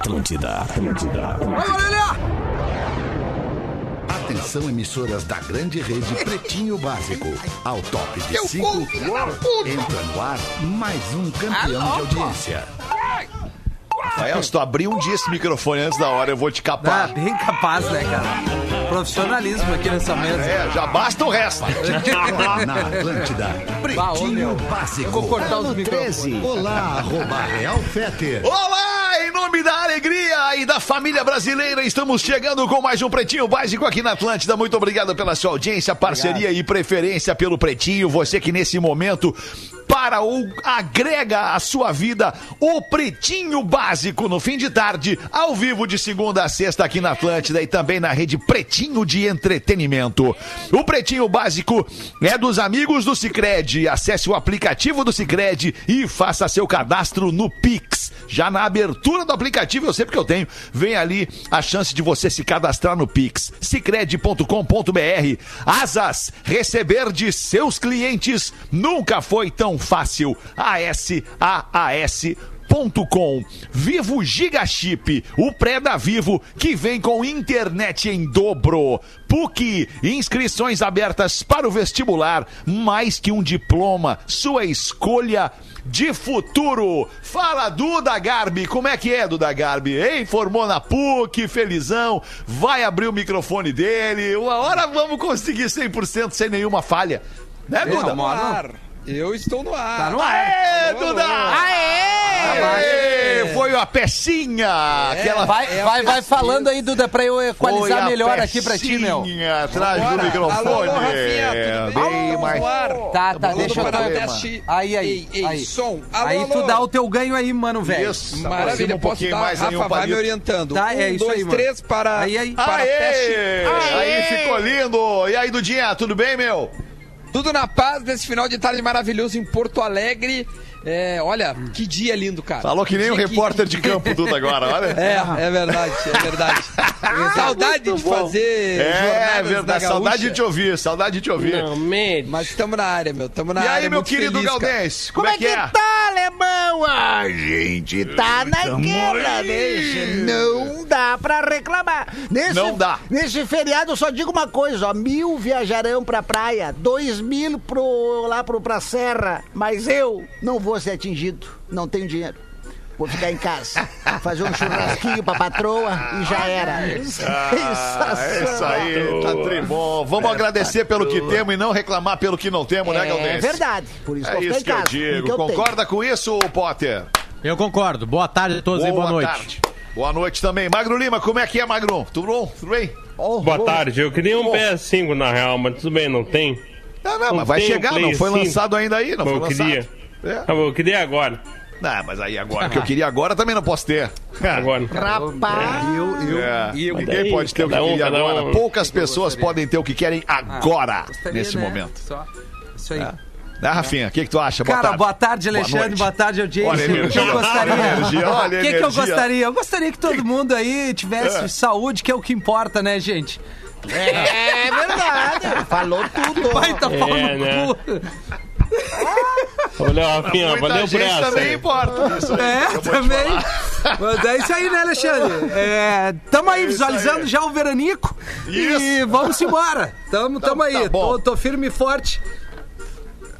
Atlântida, Atlântida. Atenção, emissoras da grande rede Pretinho Básico. Ao top de Eu 5, vou, filha da puta. entra no ar mais um campeão de audiência. Rafael, se tu abrir um dia esse microfone antes da hora, eu vou te Ah, capar. bem capaz, né, cara? Profissionalismo aqui nessa mesa. É, já basta o resto. Na Atlântida, Bah, ô, Pretinho meu. Básico. Vou cortar os microfones. Olá, arroba Real Feter. Olá, nome da alegria e da família brasileira, estamos chegando com mais um Pretinho Básico aqui na Atlântida. Muito obrigado pela sua audiência, parceria e preferência pelo Pretinho. Você que nesse momento para ou agrega à sua vida o Pretinho Básico no fim de tarde, ao vivo de segunda a sexta aqui na Atlântida e também na rede Pretinho de Entretenimento. O Pretinho Básico é dos amigos do Cicred. Acesse o aplicativo do Cicred e faça seu cadastro no Pix. Já na abertura do aplicativo, eu sei porque eu tenho, vem ali a chance de você se cadastrar no Pix. Cicred.com.br. Asas, receber de seus clientes nunca foi tão fácil. A-S-A-A-S com Vivo Giga Chip, o pré da Vivo que vem com internet em dobro. PUC, inscrições abertas para o vestibular, mais que um diploma, sua escolha de futuro. Fala Duda Garbi, como é que é Duda Garbi? Hein? Formou na PUC, felizão, vai abrir o microfone dele. Uma hora vamos conseguir 100% sem nenhuma falha. Né, Duda? Calma. Eu estou no ar. Tá no ar. Aê, Alô, Duda! alô. Aê! Foi a pecinha! aquela Vai, É a vai, vai falando aí, Duda, pra eu equalizar melhor aqui pra ti, meu. pecinha Atrás do microfone. Alô, alô, Rafinha, tudo bem? Estamos mais. Tá, tá, Alô, deixa eu teste. Aí, aí, Ei, ei, aí. som. Alô, aí tu alô. dá o teu ganho aí, mano, velho. Isso. Maravilha, um posso pouquinho dar, mais aí, Rafa um vai me orientando. Tá, um, é isso dois, aí, mano. três para, Aí, aí. para teste. Aê! Aí ficou lindo. E aí, Dudinha, tudo bem, meu? Tudo na paz nesse final de tarde maravilhoso em Porto Alegre. É, olha, que dia lindo, cara. Falou que nem o dia repórter de campo, Duda, agora, olha. É, é verdade, é verdade. Saudade de fazer É, jornadas verdade. da Saudade de te ouvir, saudade de te ouvir. Mas estamos na área, meu. Estamos na E área. aí, meu querido feliz. Galdense, como, é que é? tá, alemão? A gente tá na guerra, né? Não dá pra reclamar. Nesse, Não dá. Nesse feriado, eu só digo uma coisa, ó. Mil viajarão pra praia, dois mil pro, lá pro, pra serra, mas eu não vou ser atingido. Não tenho dinheiro. Vou ficar em casa, fazer um churrasquinho pra patroa e já era. Ah, é isso aí, tá tribom. Vamos agradecer pelo que temos e não reclamar pelo que não temos, né, É Galdense? verdade. Por isso É que eu isso que eu digo. que eu tenho. Concorda com isso, Potter? Eu concordo. Boa tarde a todos e boa noite. tarde. Boa noite também. Magro Lima, como é que é, Magro? Tudo bom? Tudo bem? Oh, Boa oh, tarde, eu queria um Bom. PS5 na real, mas tudo bem, não tem. Não, não, Não mas vai chegar, não foi 5. lançado ainda aí, não Mas foi eu lançado. queria. É. Ah, Eu queria agora. Não, mas aí agora, o que eu queria agora também não posso ter. Agora. Rapaz. É, eu- ninguém Daí, pode ter o que um, queria agora. um. Poucas pessoas podem ter o que querem agora, Gostaria, nesse né? momento. Só. Isso aí. Né, Rafinha? O que, que tu acha? Cara, boa tarde, Alexandre. noite. Boa tarde, audiência. Olha a O que energia, eu gostaria? olha energia, olha O que, que eu gostaria? Eu gostaria que todo mundo aí tivesse É. saúde, que é o que importa, né, gente? É verdade. Falou tudo. Vai tá É, né? cu. Valeu, Rafinha, Muita valeu por essa. também importa. Isso aí, É, também. Mas é isso aí, né, Alexandre? É, tamo aí isso visualizando aí. já o Veranico. E Isso. vamos embora. Tamo, tamo aí. tá bom. tô, tô firme e forte.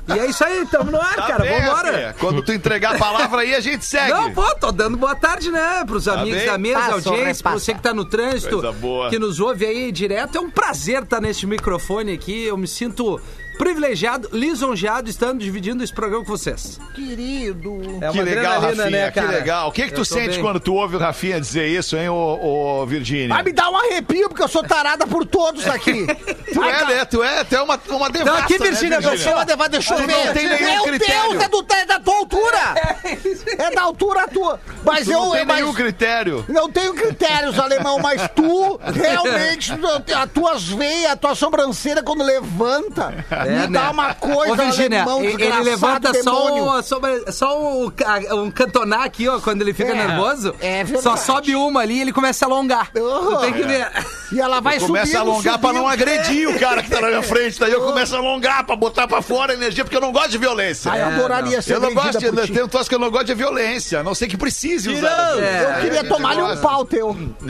E é isso aí, tamo no ar, Tá cara. bem, Vambora. Rafinha. Quando tu entregar a palavra aí, a gente segue. Não, pô, tô dando boa tarde, né? Pros amigos bem? da mesa, Passa, audiência, pra você que tá no trânsito, que nos ouve aí direto. É um prazer estar neste microfone aqui. Eu me sinto privilegiado, lisonjeado, estando dividindo esse programa com vocês. Querido. É Que legal, adrenalina, Rafinha, né, que legal. O que, que tu sente bem. quando tu ouve o Rafinha dizer isso, hein, ô, ô Virgínia? Vai me dar um arrepio, porque eu sou tarada por todos aqui. Tu é, né? Tu é, tu é uma, uma devassa, aqui, né, Virgínia, Eu sou uma devada, deixa eu ver. não tem nenhum Meu critério. Deus, é, do, é da tua altura. É da altura tua. Mas Tu eu... não tem mas- nenhum critério. Não tenho critérios, alemão, mas tu realmente, as tuas veias, a tua sobrancelha quando levanta, me dá né? uma coisa, Ô, Virgínia, alemão, ele levanta demônio. só, só o, ca- um cantonar aqui, ó, quando ele fica É, nervoso. é verdade. Só sobe uma ali e ele começa a alongar. Uhum. Tu tem que ver. E ela vai Começa subindo, a alongar pra não subindo. agredir o cara que tá na minha frente. Daí eu começo a alongar pra botar pra fora a energia porque eu não gosto de violência. Ah, eu É, adoraria ser Eu não gosto de. Tem um troço que eu não gosto de violência. A não sei que precise usar. É, Eu queria tomar-lhe um pau teu.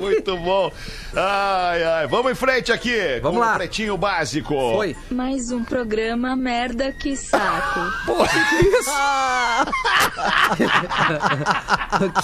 Muito bom. Ai, ai. Vamos em frente aqui. Vamos com lá. o Pretinho Básico. Foi. Mais um programa merda que saco.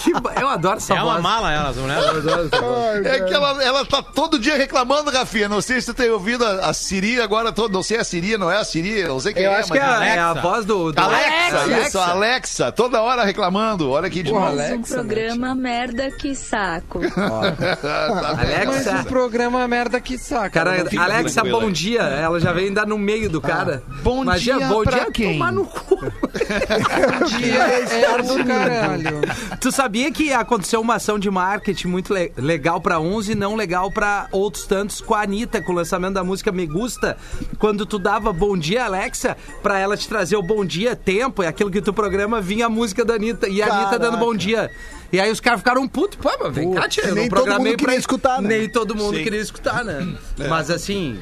Que ba- Eu adoro essa É uma voz. mala elas, não é? É que ela, ela tá todo dia reclamando, Rafinha. Não sei se tu tem ouvido a, a Siri agora todo. Não sei a Siri, não é a Siri, não sei quem Eu é, acho que é, é a Alexa. voz do. do Alexa, isso, Alexa, toda hora reclamando. Olha aqui de Porra, novo. Mais um Alexa, programa merda que saco. Tá bem. Mais Alexa. um programa merda que saca. Cara, fica Alexa, tranquila bom aí. dia. Ela já vem dar no meio do cara. bom Imagina, dia bom pra dia quem? tomar no cu. dia é do caralho. Tu sabia que aconteceu uma ação de marketing muito le- legal pra uns e não legal pra outros tantos com a Anitta, com o lançamento da música Me Gusta, quando tu dava bom dia, Alexa, pra ela te trazer o bom dia, tempo, é aquilo que tu programa, vinha a música da Anitta, e a Anitta dando bom dia. E aí os caras ficaram putos, pô, mas vem cá, tia, eu nem não todo programei mundo queria pra- escutar, né? Nem todo mundo Sim. queria escutar, né? Mas assim,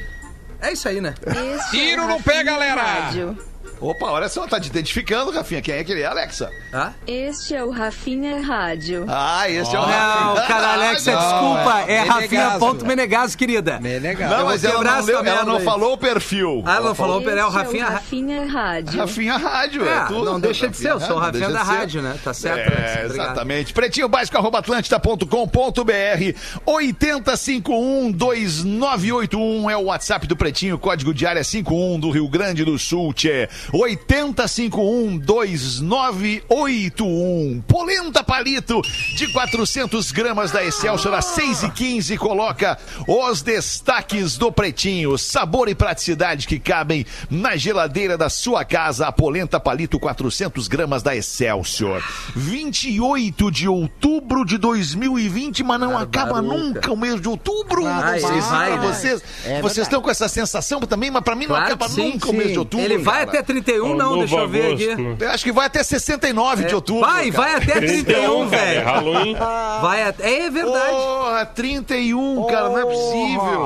é isso aí, né? Este Tiro é o no pé, galera! Rádio. Opa, olha só, tá te identificando, Rafinha. Quem é que ele é, Alexa? Ah? Este é o Rafinha Rádio. Ah, esse é o Não, Rafinha. cara, Alexa, Não, desculpa, é Menegaso. Rafinha.menegaso, querida. Legal. Não, mas ela não, leu, ela não falou o perfil. Ah, ela não falou, Este é o Rafinha. é o Rafinha Rádio. Rafinha Rádio, é, É, tu. não deixa de ser, eu sou o Rafinha da rádio, né? Tá certo, É, exatamente. Pretinho básico, arroba atlântida.com.br 80512981 é o WhatsApp do Pretinho, código de área 51 do Rio Grande do Sul, tchê. 80512981. Polenta palito de 400 gramas da Excelsior a 6 e 15 coloca os destaques do Pretinho. Sabor e praticidade que cabem na geladeira da sua casa. A polenta palito 400 gramas da Excelsior. 28 de outubro de 2020, mas não acaba nunca o mês de outubro. Vai, não sei se pra vocês. É vocês estão com essa sensação também, mas pra mim não Claro acaba sim, nunca o mês sim. de outubro. Ele vai cara. até 31, É não, novo deixa eu ver agosto, aqui. Eu acho que vai até 69 de outubro. Vai, cara. vai até 31, 31, cara, é velho. Halloween. Vai até. É verdade. Porra, 31, cara, não é possível.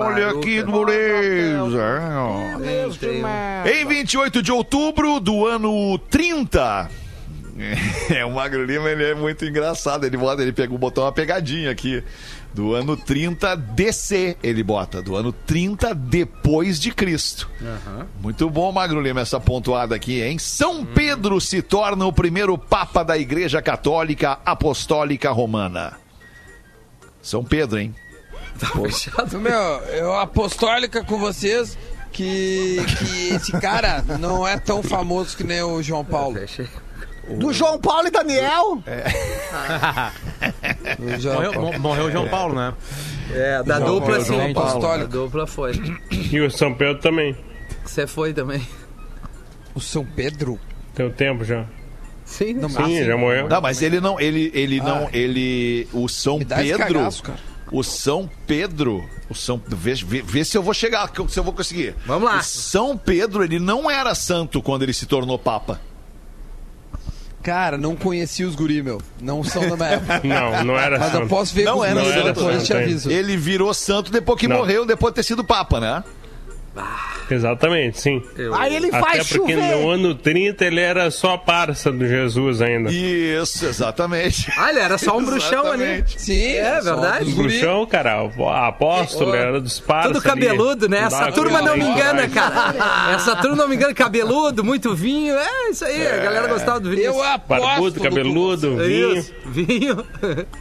Olha que dureza. Em 28 de outubro do ano 30. É, o Magro Lima, ele é muito engraçado. Ele bota, ele pegou, botou uma pegadinha aqui. Do ano 30 DC, ele bota. Do ano 30 depois de Cristo. Muito bom, Magro Lima, essa pontuada aqui, hein? São Pedro se torna o primeiro Papa da Igreja Católica Apostólica Romana. São Pedro, hein? Meu, eu apostólica com vocês que, que esse cara não é tão famoso que nem o João Paulo. Do João Paulo e Daniel? O João Morreu, morreu o João Paulo, né? É, da João dupla sim. João Paulo. Da dupla foi. E o São Pedro também. Você foi também. O São Pedro? Tem um tempo já. Sim, Não, Sim, já morreu. Não, mas ele não, ele, ele não, ele, o São Pedro, cagaço, o São Pedro, o São, vê, vê, vê se eu vou chegar, se eu vou conseguir. Vamos lá. O São Pedro, ele não era santo quando ele se tornou papa. Cara, não conheci os guri, meu. Não são da minha época. Não, não era Mas eu santo. posso ver Não com os era santo, não te tem. aviso. Ele virou santo depois que Não. morreu, depois de ter sido papa, né? Exatamente, sim. Aí ele Até faz porque chover. no ano 30 ele era só parça do Jesus ainda. Isso, exatamente. Ah, ele era só um bruxão ali. Sim, É só verdade? guri. Bruxão, cara, o apóstolo, era dos parças. Tudo cabeludo, né? ali. Essa Dá turma não me engana, cara. Essa turma não me engana. Cabeludo, muito vinho. É isso aí. A galera gostava do vinho. Eu aposto Barbudo, cabeludo, vinho. Isso, vinho.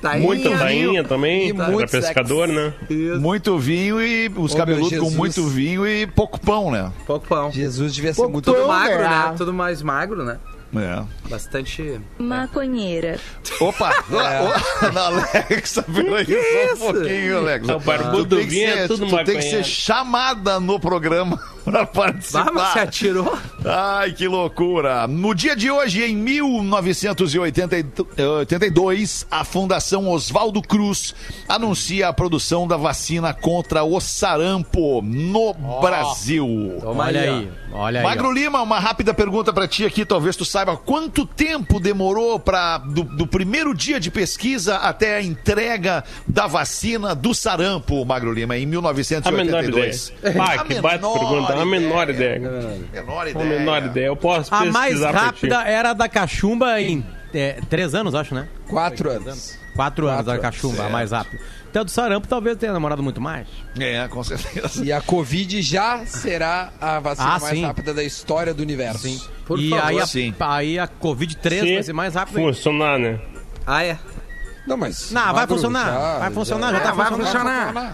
Tainha. Muita tainha também. E Era muito pescador, né? Isso. Muito vinho e os cabeludos com muito vinho e pouco pão, né? Pouco pão. Jesus devia ser Pouco muito... Tudo pão, magro, né? né? Tudo mais magro, né? É. Bastante. Maconheira. Opa! É. Ô, Alexa, peraí só um pouquinho, Alexa. O barbudo Tu tem que vinho é ser- tudo tu tem que ser maconheiro. chamada no programa pra participar. Ah, mas você atirou? Ai, que loucura! No dia de hoje, em 1982, a Fundação Oswaldo Cruz anuncia a produção da vacina contra o sarampo no Brasil. Toma Olha aí, olha aí. Magro ó. Lima, uma rápida pergunta pra ti aqui, talvez tu saiba quanto tempo demorou para do, do primeiro dia de pesquisa até a entrega da vacina do sarampo, Magro Lima, em A menor ideia. 1982. Ah, que baita menor pergunta. A menor ideia. ideia. Menor A ideia. menor ideia. Eu posso A mais pra ti. rápida era a da cachumba em é, três anos, acho, né? Quatro anos. Quatro anos Quatro a cachumba, a mais rápida. Então, do sarampo talvez tenha demorado muito mais. É, com certeza. E a Covid já será a vacina Ah, mais sim. rápida da história do universo. Sim. Por e favor, aí, a, sim. aí a Covid-3 Se vai ser mais rápida. funcionar, né? Ah, é? Não, mas. Não, vai funcionar. vai funcionar, já, tá vai funcionando. funcionar.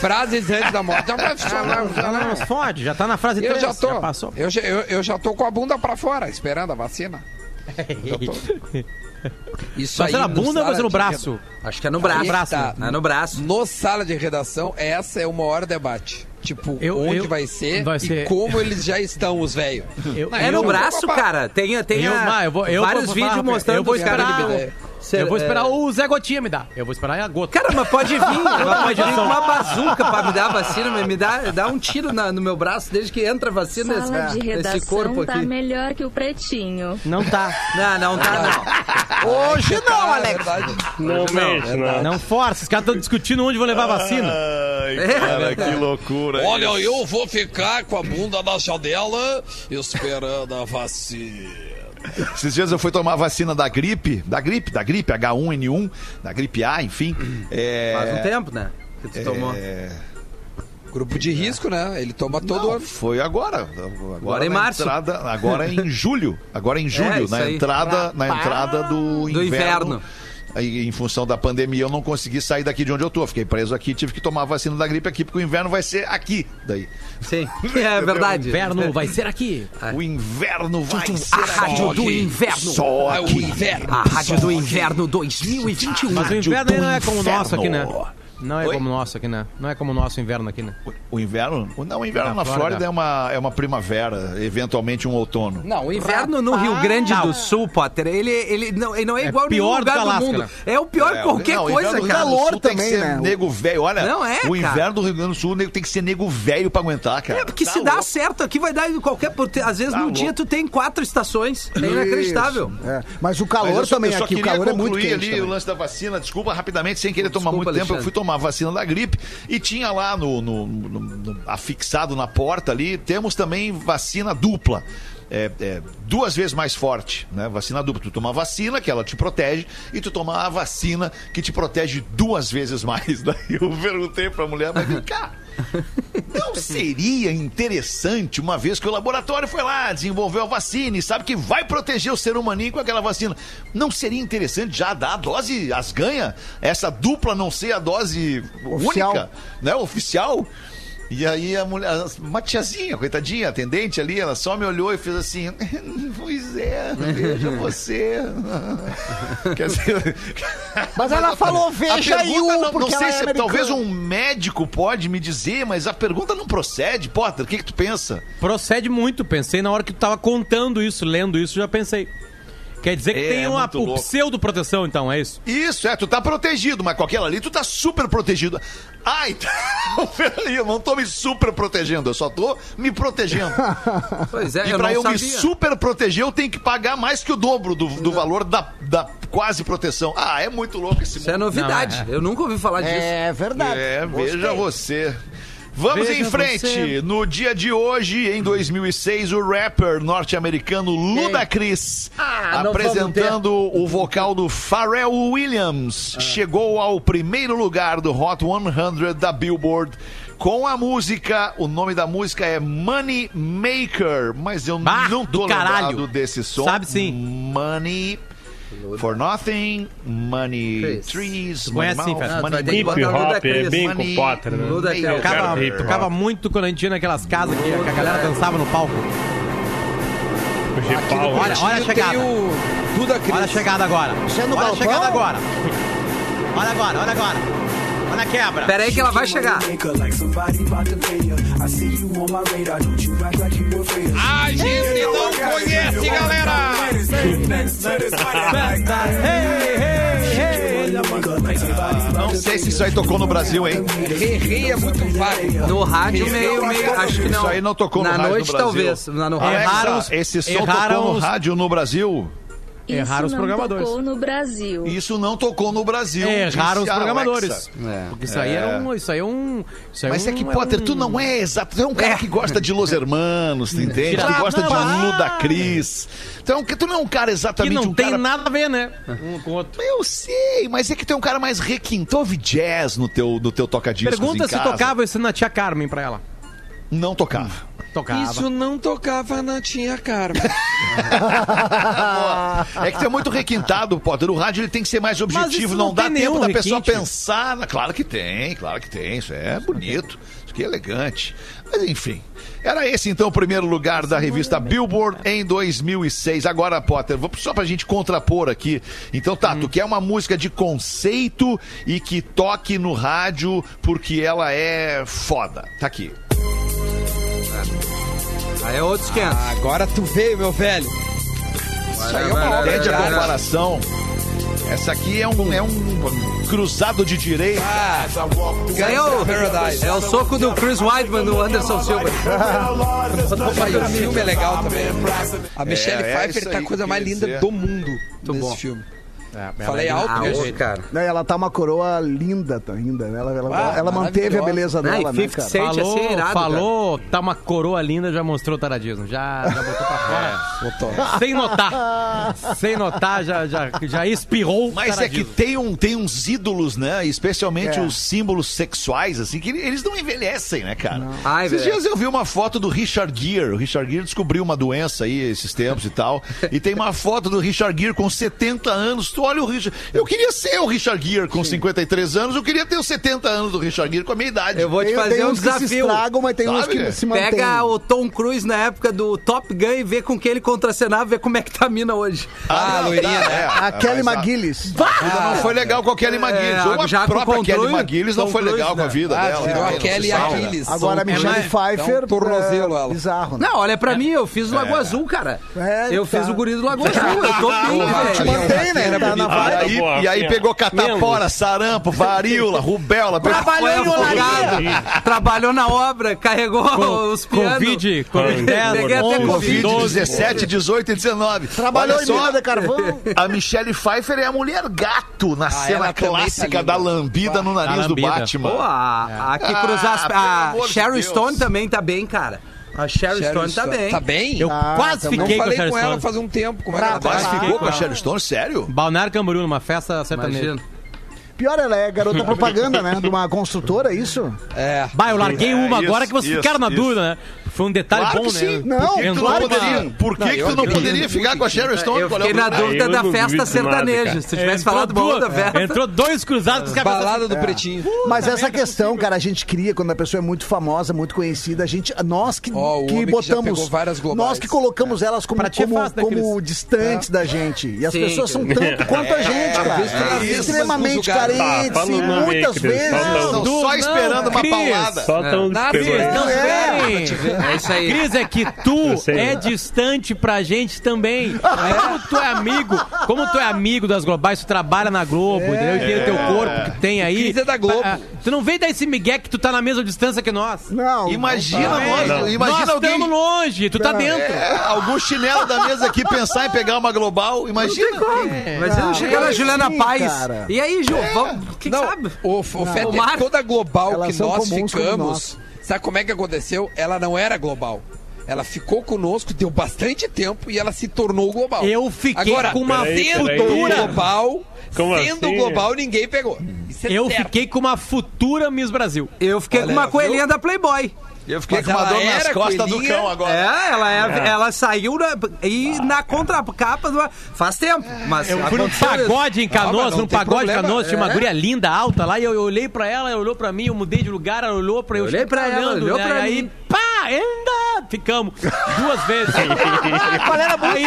Frases antes da morte. Já vai funcionar. vai funcionar. Não, fode, já tá na frase 3, Eu já tô. passou. eu, já, eu, eu já tô com a bunda pra fora, esperando a vacina. Isso Vai ser na no bunda ou vai sala ser no de braço? Acho que é no braço. Braço tá. É no braço. No sala de redação, essa é o maior debate. Tipo, Eu- onde eu- vai ser vai e ser- como eles já estão, os velhos. Eu- É no eu- braço, cara. Tem, tem Eu- a- mas eu vou- eu vários vou- vídeos eu mostrando vou os caras esperar- de Cê- Eu vou esperar é- o Zé Gotinha me dar. Eu vou esperar a gota. Cara, mas pode vir. Ela pode vir com uma bazuca pra me dar a vacina, me dá, dá um tiro na- no meu braço desde que entra a vacina Sala nesse, de nesse redação corpo tá aqui. melhor que o pretinho. Não tá. Não, não tá, Hoje não, Ah, é Alex. verdade. Não mexe, não. Não força. Os caras estão discutindo onde vou levar a vacina. Ai, É, cara, que loucura. Olha, isso. eu vou ficar com a bunda na janela esperando a vacina. Esses dias eu fui tomar a vacina da gripe, da gripe, da gripe H1N1, da gripe A, enfim. É... Faz um tempo, né? Que tu tomou. É... Grupo de risco, né? Ele toma todo Não, ano. foi agora. Agora, em na março. Entrada, agora em julho. Agora em julho, isso na aí. entrada, na entrada do, Do inverno. Aí, em função da pandemia, eu não consegui sair daqui de onde eu tô. Fiquei preso aqui, tive que tomar a vacina da gripe aqui, porque o inverno vai ser aqui. Daí. Sim, é verdade. Inverno vai ser aqui. O inverno vai ser A rádio aqui. do inverno. Só É o aqui. inverno. A rádio do inverno 2021. Mas o inverno aí não é como o nosso aqui, né? Não é Oi? como o nosso aqui, né? Não é como o nosso inverno aqui, né? O inverno? Não, o inverno Na na, Flórida. Flórida, é, uma, é uma primavera, eventualmente um outono. Não, o inverno no Rio Grande do Sul, Potter, ele, ele, não, ele não é É igual nenhum pior do lugar do Alasca, mundo. né? É o pior É, qualquer não, o coisa, inverno do cara. Do Calor tem que também, ser né? nego velho. Olha, Não é, o cara. inverno do Rio Grande do Sul nego tem que ser nego velho pra aguentar, cara. É, porque Tá se dá louco. certo aqui, vai dar em qualquer. porque Às vezes Tá num louco. dia tu tem quatro estações. É inacreditável. É. Mas o Mas calor eu só- também aqui, o calor é muito quente. ali o lance da vacina. Desculpa, rapidamente, sem querer tomar muito tempo, eu fui tomar vacina da gripe e tinha lá no, no- no- no- afixado na porta ali, temos também vacina dupla. É, é, duas vezes mais forte, né? Vacina dupla. Tu toma a vacina, que ela te protege, e tu toma a vacina que te protege duas vezes mais. Daí eu perguntei pra mulher, mas vem cá. Não seria interessante, uma vez que o laboratório foi lá, desenvolveu a vacina e sabe que vai proteger o ser humaninho com aquela vacina. Não seria interessante já dar a dose, as ganha? Essa dupla não ser a dose Oficial. única, né? Oficial? E aí a mulher, uma tiazinha, coitadinha, atendente ali, ela só me olhou e fez assim, pois é, veja você. Quer dizer... Mas ela falou, veja A aí o, não, sei ela é se americana. talvez um médico pode me dizer, mas a pergunta não procede. Potter, o que, que tu pensa? Procede muito. Pensei na hora que tu tava contando isso, lendo isso, já pensei. Quer dizer que É, tem uma muito louco. pseudo-proteção, então, é isso? Isso, é, tu tá protegido, mas com aquela ali tu tá super protegido. Ai, então, peraí, eu não tô me super protegendo, eu só tô me protegendo. Pois é, E eu pra não eu me sabia. super proteger, eu tenho que pagar mais que o dobro do, do valor da, da quase proteção. Ah, é muito louco esse Isso é mundo. novidade. Eu nunca ouvi falar disso. É verdade. É, Gostei. veja você. Vamos Veja em frente. você. No dia de hoje, em 2006, o rapper norte-americano Ludacris, Ah, apresentando o vocal do Pharrell Williams, chegou ao primeiro lugar do Hot 100 da Billboard. Com a música, o nome da música é Money Maker, mas eu Bah, não tô lembrado desse som. Sabe sim. Money for Nothing, Money Chris. Trees, Money Mouth, tu Money ter que Hip hop é bem com Money Potter, né? No da Maker. Cris. Tocava, tocava muito quando a gente ia naquelas casas que, que a galera dançava no palco. Olha, olha a chegada. o Duda Cris. Olha a chegada agora. É no olha a chegada agora. Olha agora, olha agora. Na quebra. Pera aí que ela vai chegar. A gente não conhece, galera! Não sei se isso aí tocou no Brasil, hein? Rei é muito vago. No rádio, meio, meio. Acho que não. Isso aí não tocou no Na rádio noite, no Brasil. talvez. Na, no Alexa, rádio. Erraram os- esse som erraram tocou no rádio no Brasil? Erraram os Isso não programadores. tocou no Brasil. Isso não tocou no Brasil. Erraram os disse a programadores. É. Porque isso aí é um. Isso aí é um. Isso aí Mas é um- que, Potter, um- tu não é exato. Tu é um cara que gosta de Los Hermanos, tu entende? Tu gosta de Ah! Luda Cris. Então, tu não é um cara Que exatamente não um tem cara... nada a ver, né? Um com o outro. Eu sei, mas é que tu é um cara mais requintado. Ouve jazz no teu, no teu toca-discos Pergunta em se casa. tocava isso na tia Carmen pra ela. Não tocava. Tocava. Isso não tocava na Tia Carmen. É que tu é muito requintado, Potter. O rádio ele tem que ser mais objetivo. Não, não dá tem tempo da pessoa requinte. pensar. na- Claro que tem, claro que tem. Isso é bonito. Isso aqui é elegante. Mas enfim. Era esse então o primeiro lugar da revista Billboard em 2006. Agora, Potter, só pra gente contrapor aqui. Então tá, tu quer uma música de conceito e que toque no rádio porque ela é foda. Tá aqui. Aí é outros 500. Ah, agora tu veio, meu velho. Isso aí é uma obra de comparação? Essa aqui é um, é um cruzado de direita. Ah, Ganhou. Paradise. É o soco do Chris Weidman no Anderson Silva. O filme é legal também. A Michelle É, é Pfeiffer tá a coisa mais linda dizer. do mundo nesse bom. filme. É, Falei ela- alto, Ah, hoje, gente. cara. Né, Ela tá uma coroa linda, tá ainda. né? Ela, ela, Ah, ela manteve a beleza dela, né, 50 cara? Falou, ser irado, falou, tá uma coroa linda, já mostrou o taradismo. Já, já botou pra fora. Botou. Sem notar. Sem notar, já, já, já espirrou. o Mas é que tem, um, tem uns ídolos, né? Especialmente É. os símbolos sexuais, assim, que eles não envelhecem, né, cara? Ai, esses velho. dias eu vi uma foto do Richard Gere. O Richard Gere descobriu uma doença aí esses tempos e tal. E tem uma foto do Richard Gere com 70 anos. Tu olha o Richard. Eu queria ser o Richard Gere com 53 anos. Eu queria ter os 70 anos do Richard Gere com a minha idade. Eu vou te fazer tem um uns que se desafio. estragam, mas tem uns Sabe? que se mantêm. Pega o Tom Cruise na época do Top Gun e vê com quem ele contracenava, vê como é que tá a mina hoje. Ah, não, loirinha, tá, né? é. A Kelly McGillis. Ainda não foi legal com a Kelly McGillis. Ou a já própria Kelly McGillis não foi Cruise, legal com a né? vida Ah, dela. tirou né? a Kelly né? Aquiles. Agora a É Michelle Pfeiffer. é tornozelo, é, ela. Bizarro, né? Não, olha pra mim, eu fiz o Lagoa Azul, cara. É, eu tá. fiz o guri do Lagoa Azul, eu tô bem, velho. Mantém, né? Tá na. E vibe. aí, boa, e aí pegou catapora, Menos. sarampo, varíola, rubéola. Trabalhou em Olaria. Trabalhou na obra, carregou os pianos. Covid, Covid 10, Peguei até 11, Covid. 12, 17, 18 e 19. Trabalhou Olha em só, de carvão. A Michelle Pfeiffer é a mulher gato na cena também tá clássica linda. da lambida no nariz Da do lambida. Batman. Pô, a, a que Ah, cruzar as... A Sherry. Stone também tá bem, cara. A Sherry, Stone tá Stone. bem. Tá bem? Eu Ah, quase fiquei com a falei Sharon com ela Stone. faz um tempo. Como é que ela tá? Quase ficou com a com Sharon Stone? Sério? Balneário Camboriú, numa festa sertaneja. Pior, ela é garota propaganda, né? De uma construtora, é isso? É. Bah, eu larguei É, uma isso, agora que vocês isso, ficaram na isso. dúvida, né? Foi um detalhe Claro bom, que né? sim. Não, Por que que tu claro não que poderia, sim. por que Não, que eu tu não poderia ficar com a Sharon Stone? Eu é fiquei na dúvida da não festa sertaneja. Se tivesse Entrou falado uma outra festa... Entrou dois cruzados com os caras Balada do Pretinho. Mas essa questão, cara, a gente cria quando a pessoa é muito famosa, muito conhecida, a gente, nós que, Ó, o que que botamos, globais. nós que colocamos elas como, é como, fácil, né, como distantes da gente. E as Sim, pessoas são tanto quanto a gente, cara. Extremamente carentes Tá, e muitas vezes. fala o Estão nome. só Não, esperando uma paulada. Só tão Nada, Não, É. É isso aí. Cris, é que tu sei. é distante pra gente também. Aí como tu é amigo, como tu é amigo das globais, tu trabalha na Globo, entendeu? E tem o teu corpo que tem aí. Cris é da Globo. Ah, Tu não vem dar esse migué que tu tá na mesma distância que nós. Não, Imagina não tá. nós, Não. imagina nós alguém... estamos longe, tu tá dentro. É, algum chinelo da mesa aqui pensar em pegar uma global, imagina. Mas eu Ah, chegando a mas Juliana sim, Paz. cara. E aí, Ju, vamos, quem Não, sabe? o, o O Mar- toda global Elas que nós ficamos, nós. Sabe como é que aconteceu? Ela não era global. Ela ficou conosco, deu bastante tempo e ela se tornou global. Eu fiquei Agora, com uma Peraí, peraí. global, Como sendo assim? global, ninguém pegou. Isso é Eu certo. fiquei com uma futura Miss Brasil. Eu fiquei Olha, com uma viu? coelhinha da Playboy. Eu fiquei Mas com uma ela dor nas era costas do cão agora. É, ela, é, ela saiu na, e na contracapa do. Faz tempo, mas. Eu fui num pagode em Ah, Canoas, não num pagode em. Canoas, tinha uma É. guria linda, alta lá, e eu, eu olhei pra ela, ela olhou pra mim, eu mudei de lugar, ela olhou pra eu. Eu olhei pra ela, olhou né? pra aí, mim. pá, ainda ficamos duas vezes. Qual era a Aí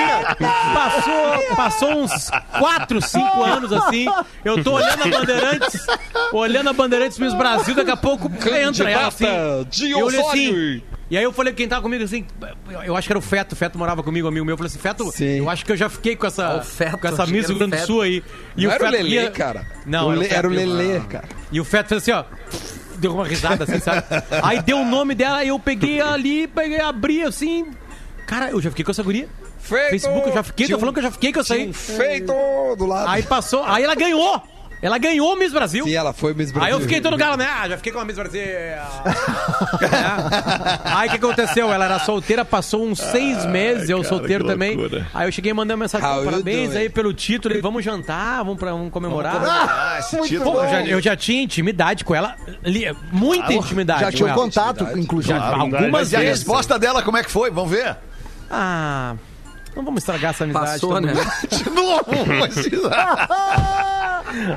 passou, passou uns 4, 5 anos assim. Eu tô olhando a Bandeirantes, olhando a Bandeirantes Miss Brasil, daqui a pouco entra ela assim. de Eu olhei assim. E aí eu falei, quem tava comigo assim, eu- acho que era o Feto, o Feto morava comigo, amigo meu. Eu falei assim, Feto, Sim. eu acho que eu já fiquei com essa, O Feto, com essa Miss Rio o Grande do Feto. Sul aí. E Não era o Lelê, ia- cara. Não, O era o Le- era o Feto. Lelê, cara. E o Feto fez assim, ó. Deu uma risada assim, sabe? Aí deu o nome dela, aí eu peguei ali, peguei, abri assim. Cara, eu já fiquei com essa guria. Feito! Facebook, eu já fiquei, tô falando que eu já fiquei com essa tinha aí. um feito do lado. Aí passou, aí ela ganhou! Ela ganhou o Miss Brasil. Sim, ela foi Miss Brasil. Aí eu fiquei todo galo, né? Ah, já fiquei com a Miss Brasil. É. Aí o que aconteceu? Ela era solteira, passou uns seis meses, eu cara, solteiro que também. loucura. Aí eu cheguei mandando mensagem, How pô, you parabéns doing? aí pelo título, e vamos jantar, vamos, pra, vamos comemorar. Ah, esse título. Pô, eu já, eu já tinha intimidade com ela, li- muita intimidade Já com tinha um ela. contato, inclusive. Já, algumas Mas e a vezes. resposta dela, como é que foi? Vamos ver. Ah, não vamos estragar essa amizade. Passou, todo né? mundo. De novo. mas-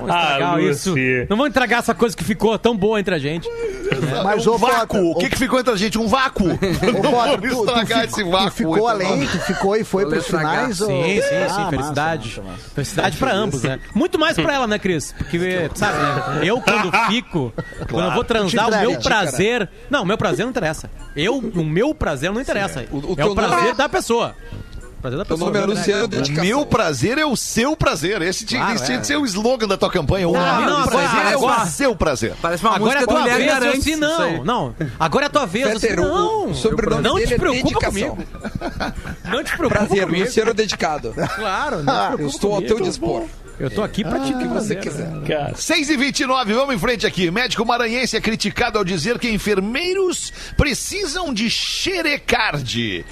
Ah, isso. Não vamos estragar essa coisa que ficou tão boa entre a gente. Mas um o vácuo. O que, que ficou entre a gente? Um vácuo. Ô, Não Potter, tu, tu, estragar fico- esse tu vácuo. ficou entre além, tu ficou e foi Vou pros estragar. finais? ou- Sim, sim, sim, Ah, felicidade. massa, massa. Felicidade pra ambos, né? Muito mais pra ela, né, Cris? Porque, sabe, né? Eu quando fico, quando eu vou transar, o meu prazer. Não, o meu prazer não interessa. Eu, o meu prazer não interessa. O- o é o prazer nome- da pessoa. Prazer da Teu pessoa. nome é Luciano O Dedicação. meu prazer é o seu prazer. Esse tinha, Claro, esse é. que ser o slogan da tua campanha. O Não, meu não, prazer é agora- o seu prazer. Parece uma Agora é a música do tua Mulher vez, eu Garante. sim, isso não, não. Agora é a tua vez, eu Fetter, sim, o- não. o sobrenome Não dele te é preocupa dedicação. comigo. Não te preocupa Prazer, comigo. Luciano Dedicado. Claro, não preocupa Eu estou ao teu dispor. Eu tô aqui pra te O que você quiser. Cara, 6 e 29 vamos em frente aqui. Médico maranhense é criticado ao dizer que enfermeiros precisam de xerecard.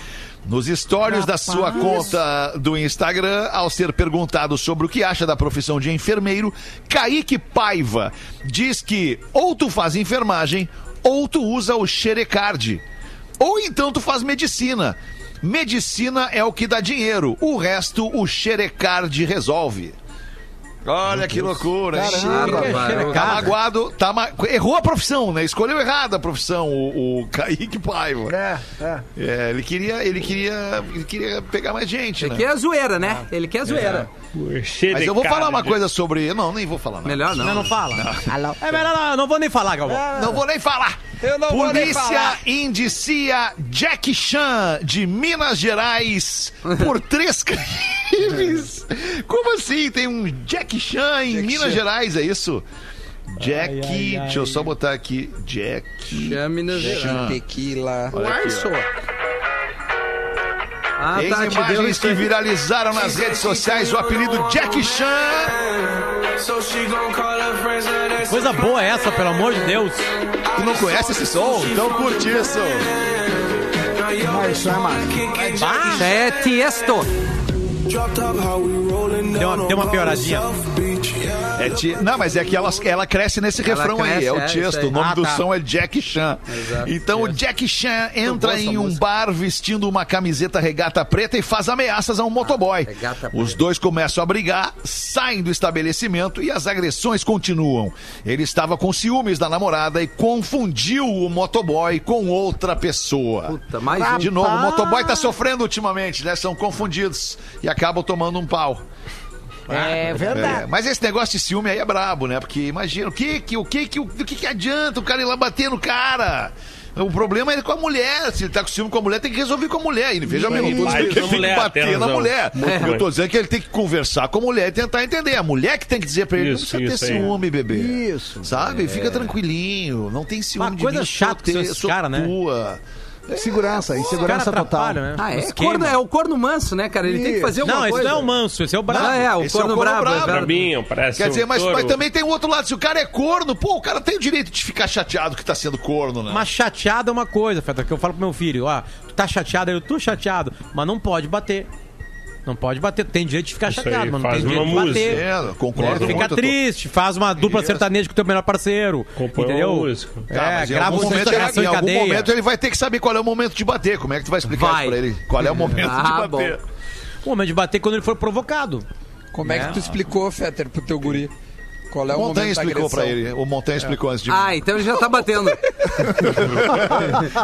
Nos stories da sua conta do Instagram, ao ser perguntado sobre o que acha da profissão de enfermeiro, Kaique Paiva diz que ou tu faz enfermagem ou tu usa o xerecard. Ou então tu faz medicina. Medicina é o que dá dinheiro, o resto o xerecard resolve. Olha que loucura? Caramba. Tá magoado, tá ma... errou a profissão, né? Escolheu errado a profissão, o, o Kaique Paiva. É, é. É, ele queria, ele queria, ele queria pegar mais gente, Ele né? quer zoeira, né? Ele quer zoeira. Mas eu vou falar uma coisa sobre, não, nem vou falar nada. Melhor não. Não, não fala. Alô? É melhor não, não vou nem falar, Galvão. Não vou nem falar. Eu não vou nem Polícia falar. indicia Jack Chan de Minas Gerais por três crimes. Como assim? Tem um Jack Chan em Jack Minas Chan. Gerais, é isso? Jack, Ai, ai, ai. deixa eu só botar aqui, Jack Chame Minas Chan. Gerais. Tequila. Ah, Eis tá, imagens que viralizaram nas redes sociais o apelido Jack Chan. Coisa boa essa, pelo amor de Deus. Tu não conhece esse som? Então curte isso. Mas isso é massa. Isso é Tiesto. Deu uma, deu uma pioradinha. É ti- Não, mas é que ela, ela cresce nesse Ela refrão aí, cresce, é o é, texto. aí. O nome Ah, do tá. som é Jack Chan. Exato, então o yes. Jack Chan entra em um música. bar vestindo uma camiseta regata preta e faz ameaças a um motoboy. regata Os dois começam a brigar, saem do estabelecimento e as agressões continuam. Ele estava com ciúmes da namorada e confundiu o motoboy com outra pessoa. Puta, mais um. De novo, o motoboy tá sofrendo ultimamente, né? São confundidos e acabam tomando um pau. É É, verdade. mas esse negócio de ciúme aí é brabo, né? Porque imagina, o que que, o que que, o que que adianta o cara ir lá bater no cara? O problema é com a mulher. Se ele tá com ciúme com a mulher, tem que resolver com a mulher. E veja bem, não tô dizendo que ele tem bater na mulher. Muito Eu tô dizendo que ele tem que conversar com a mulher e tentar entender. A mulher que tem que dizer pra ele, Isso, não precisa isso ter aí. ciúme, bebê. Isso. Sabe? Fica tranquilinho. Não tem ciúme Uma de coisa mim, chata que sou cara, né? tua. Segurança, Os insegurança total. né? Ah, é, corno, é o corno manso, né, cara? Ele tem que fazer alguma Não, esse coisa. não é o manso, esse é o brabo. Ah, é, o Esse é o corno corno brabo. brabo. é. Brabinho, parece Quer dizer, um mas, mas também tem o outro lado. Se o cara é corno, pô, o cara tem o direito de ficar chateado que tá sendo corno, né? Mas chateado é uma coisa, Feta, que eu falo pro meu filho, ó, tu tá chateado, eu tô chateado, mas não pode bater. Não pode bater, tem direito de ficar Isso chateado, aí, mas não faz tem direito uma de bater. É, concordo É, fica muito. triste, faz uma dupla Isso. sertaneja com o teu melhor parceiro. Compõe uma entendeu? música. Tá, É, em grava algum, um momento, reação em em algum cadeia. momento ele vai ter que saber qual é o momento de bater. Como é que tu vai explicar Vai. isso pra ele? Qual é o momento Ah, de bater? bom. O momento de bater quando ele for provocado. Como é que tu explicou, Fetter, pro teu guri? Qual é o O Montanha explicou pra agressão? ele. O Montanha explicou antes de mim. Ah, então ele já tá batendo.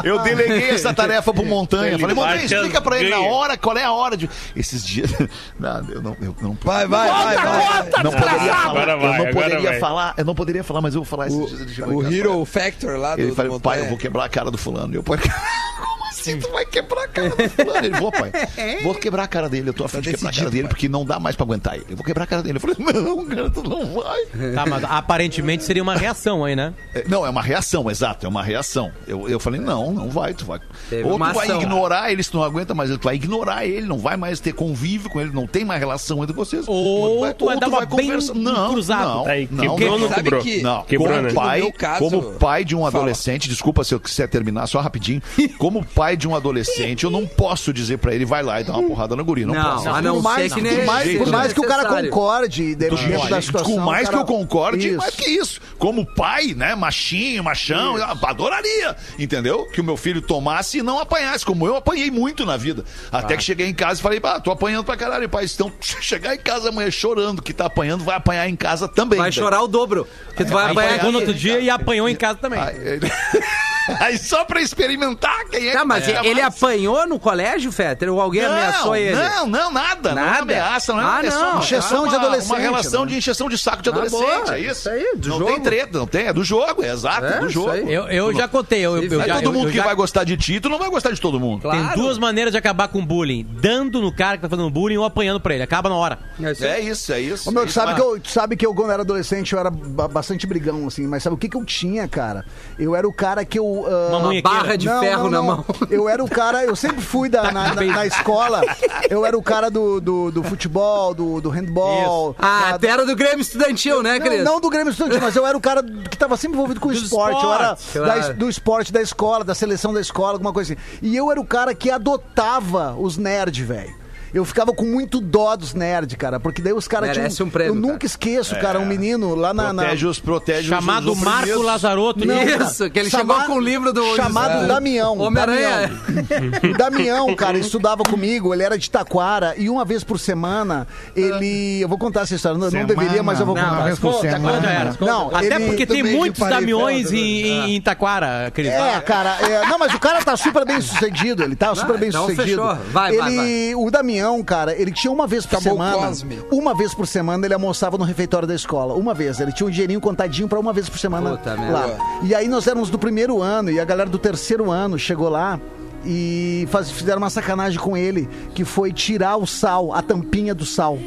Eu deleguei essa tarefa pro Montanha. Ele Falei, Montanha, explica pra ele na hora, qual é a hora de. Esses dias. Não, eu não. Eu não Vai, vai, vai, vai. não poderia falar. Agora vai, eu não agora poderia vai. falar. Eu não poderia falar, mas eu vou falar esses dias. chegou em O Hero Factor lá do, Ele falou, pai, eu vou quebrar a cara do fulano. E Eu, pai, como assim tu vai quebrar a cara do fulano? Ele, vou, pai. Vou quebrar a cara dele. Eu tô afim de quebrar a cara dele pai. porque não dá mais pra aguentar ele. Eu vou quebrar a cara dele. Eu falei, não, cara, tu não vai. Tá, mas aparentemente seria uma reação aí, né? É, Não, é uma reação, exato, é uma reação. Eu, eu falei, não, não vai, tu vai. Teve Ou tu vai ação. ignorar ele se tu não aguenta mais, tu vai ignorar ele, não vai mais ter convívio com ele, não tem mais relação entre vocês. Ou tu vai dar uma bem não, cruzado. Não, Aí, não, quebrou, não, não quebrou. que- não, Quebrou, como né? pai, caso- como pai de um Fala. adolescente, desculpa se eu quiser terminar só rapidinho, como pai de um adolescente, eu não posso dizer pra ele, vai lá e dá uma porrada na guria, não, Não, posso. a não Por mais, ser que nem por mais, jeito, por mais que o cara concorde dentro da situação. com mais o cara- que eu concorde, Isso. mais que isso. Como pai, né? Machinho, machão, eu adoraria, entendeu? Que o meu filho tomasse e não apanhasse, como eu apanhei muito na vida. Até que cheguei em casa e falei, ah, tô apanhando pra caralho, pai. Então, chegar em casa amanhã chorando que tá apanhando, vai apanhar em casa também. Vai chorar o dobro. Porque tu vai apanhar no outro dia e apanhou em casa também. Aí, Aí só pra experimentar quem é Tá, que mas pega ele mais. apanhou no colégio, Fetter? Ou alguém ameaçou não, ele? Não, não, nada. Não é Nada? ameaça, não é, Ah, é só não. uma- Encheção uma- de adolescente, Uma relação né? de encheção de saco de Ah, adolescente, boa. é isso. Isso aí, do não jogo. tem treta, não tem, é do jogo, é exato, É, é do isso jogo. aí. Eu, eu já contei, eu, eu, eu Não é já, todo mundo eu que já- vai gostar de ti, tu não vai gostar de todo mundo. Claro. Tem duas maneiras de acabar com o bullying: dando no cara que tá fazendo bullying ou apanhando pra ele. Acaba na hora. É isso. É isso, é isso. Ô, meu, É tu isso, sabe, mas- que eu, tu sabe que eu, quando era adolescente, eu era ba- bastante brigão, assim. Mas sabe o que, que eu tinha, cara? Eu era o cara que eu. Ah, Uma barra de ferro na mão. Eu era o cara, eu sempre fui da, na, na- na escola, eu era o cara do, do, do futebol, do, do handball. Ah, da- até era do Grêmio Estudantil, né, não, Cris? não do Grêmio Estudantil, mas eu era o cara que estava sempre envolvido com o Do esporte. Eu era esporte, da claro. es- do esporte da escola, da seleção da escola, alguma coisa assim. E eu era o cara que adotava os nerds, velho. Eu ficava com muito dó dos nerds, cara, porque daí os caras Merece tinham. um prêmio, eu nunca cara. esqueço, cara, um menino lá na. na- Protege os, protege Chamado os, os Marco. Lazarotto. Não, Isso, que ele Chamado- chegou com o livro do... chamado É. Damião. Homem-Aranha. Damião. O Damião, cara, estudava comigo, ele era de Taquara, e uma vez por semana, ele. Eu vou contar essa história, não, não deveria, mas eu vou Não, contar. mas conta, era. Não, Até ele- porque tem também muitos parei damiões em, em Taquara, Cris. É, cara, é, não, mas o cara tá super bem sucedido, ele tá super bem então sucedido. fechou. Vai, ele, vai, O Damião, cara, ele tinha uma vez por Acabou semana. Cosme. Uma vez por semana ele almoçava no refeitório da escola. Uma vez. Ele tinha um dinheirinho contadinho pra uma vez por semana Puta lá. E aí nós éramos do primeiro ano e a galera do terceiro ano chegou lá. E faz- fizeram uma sacanagem com ele, que foi tirar o sal, a tampinha do sal,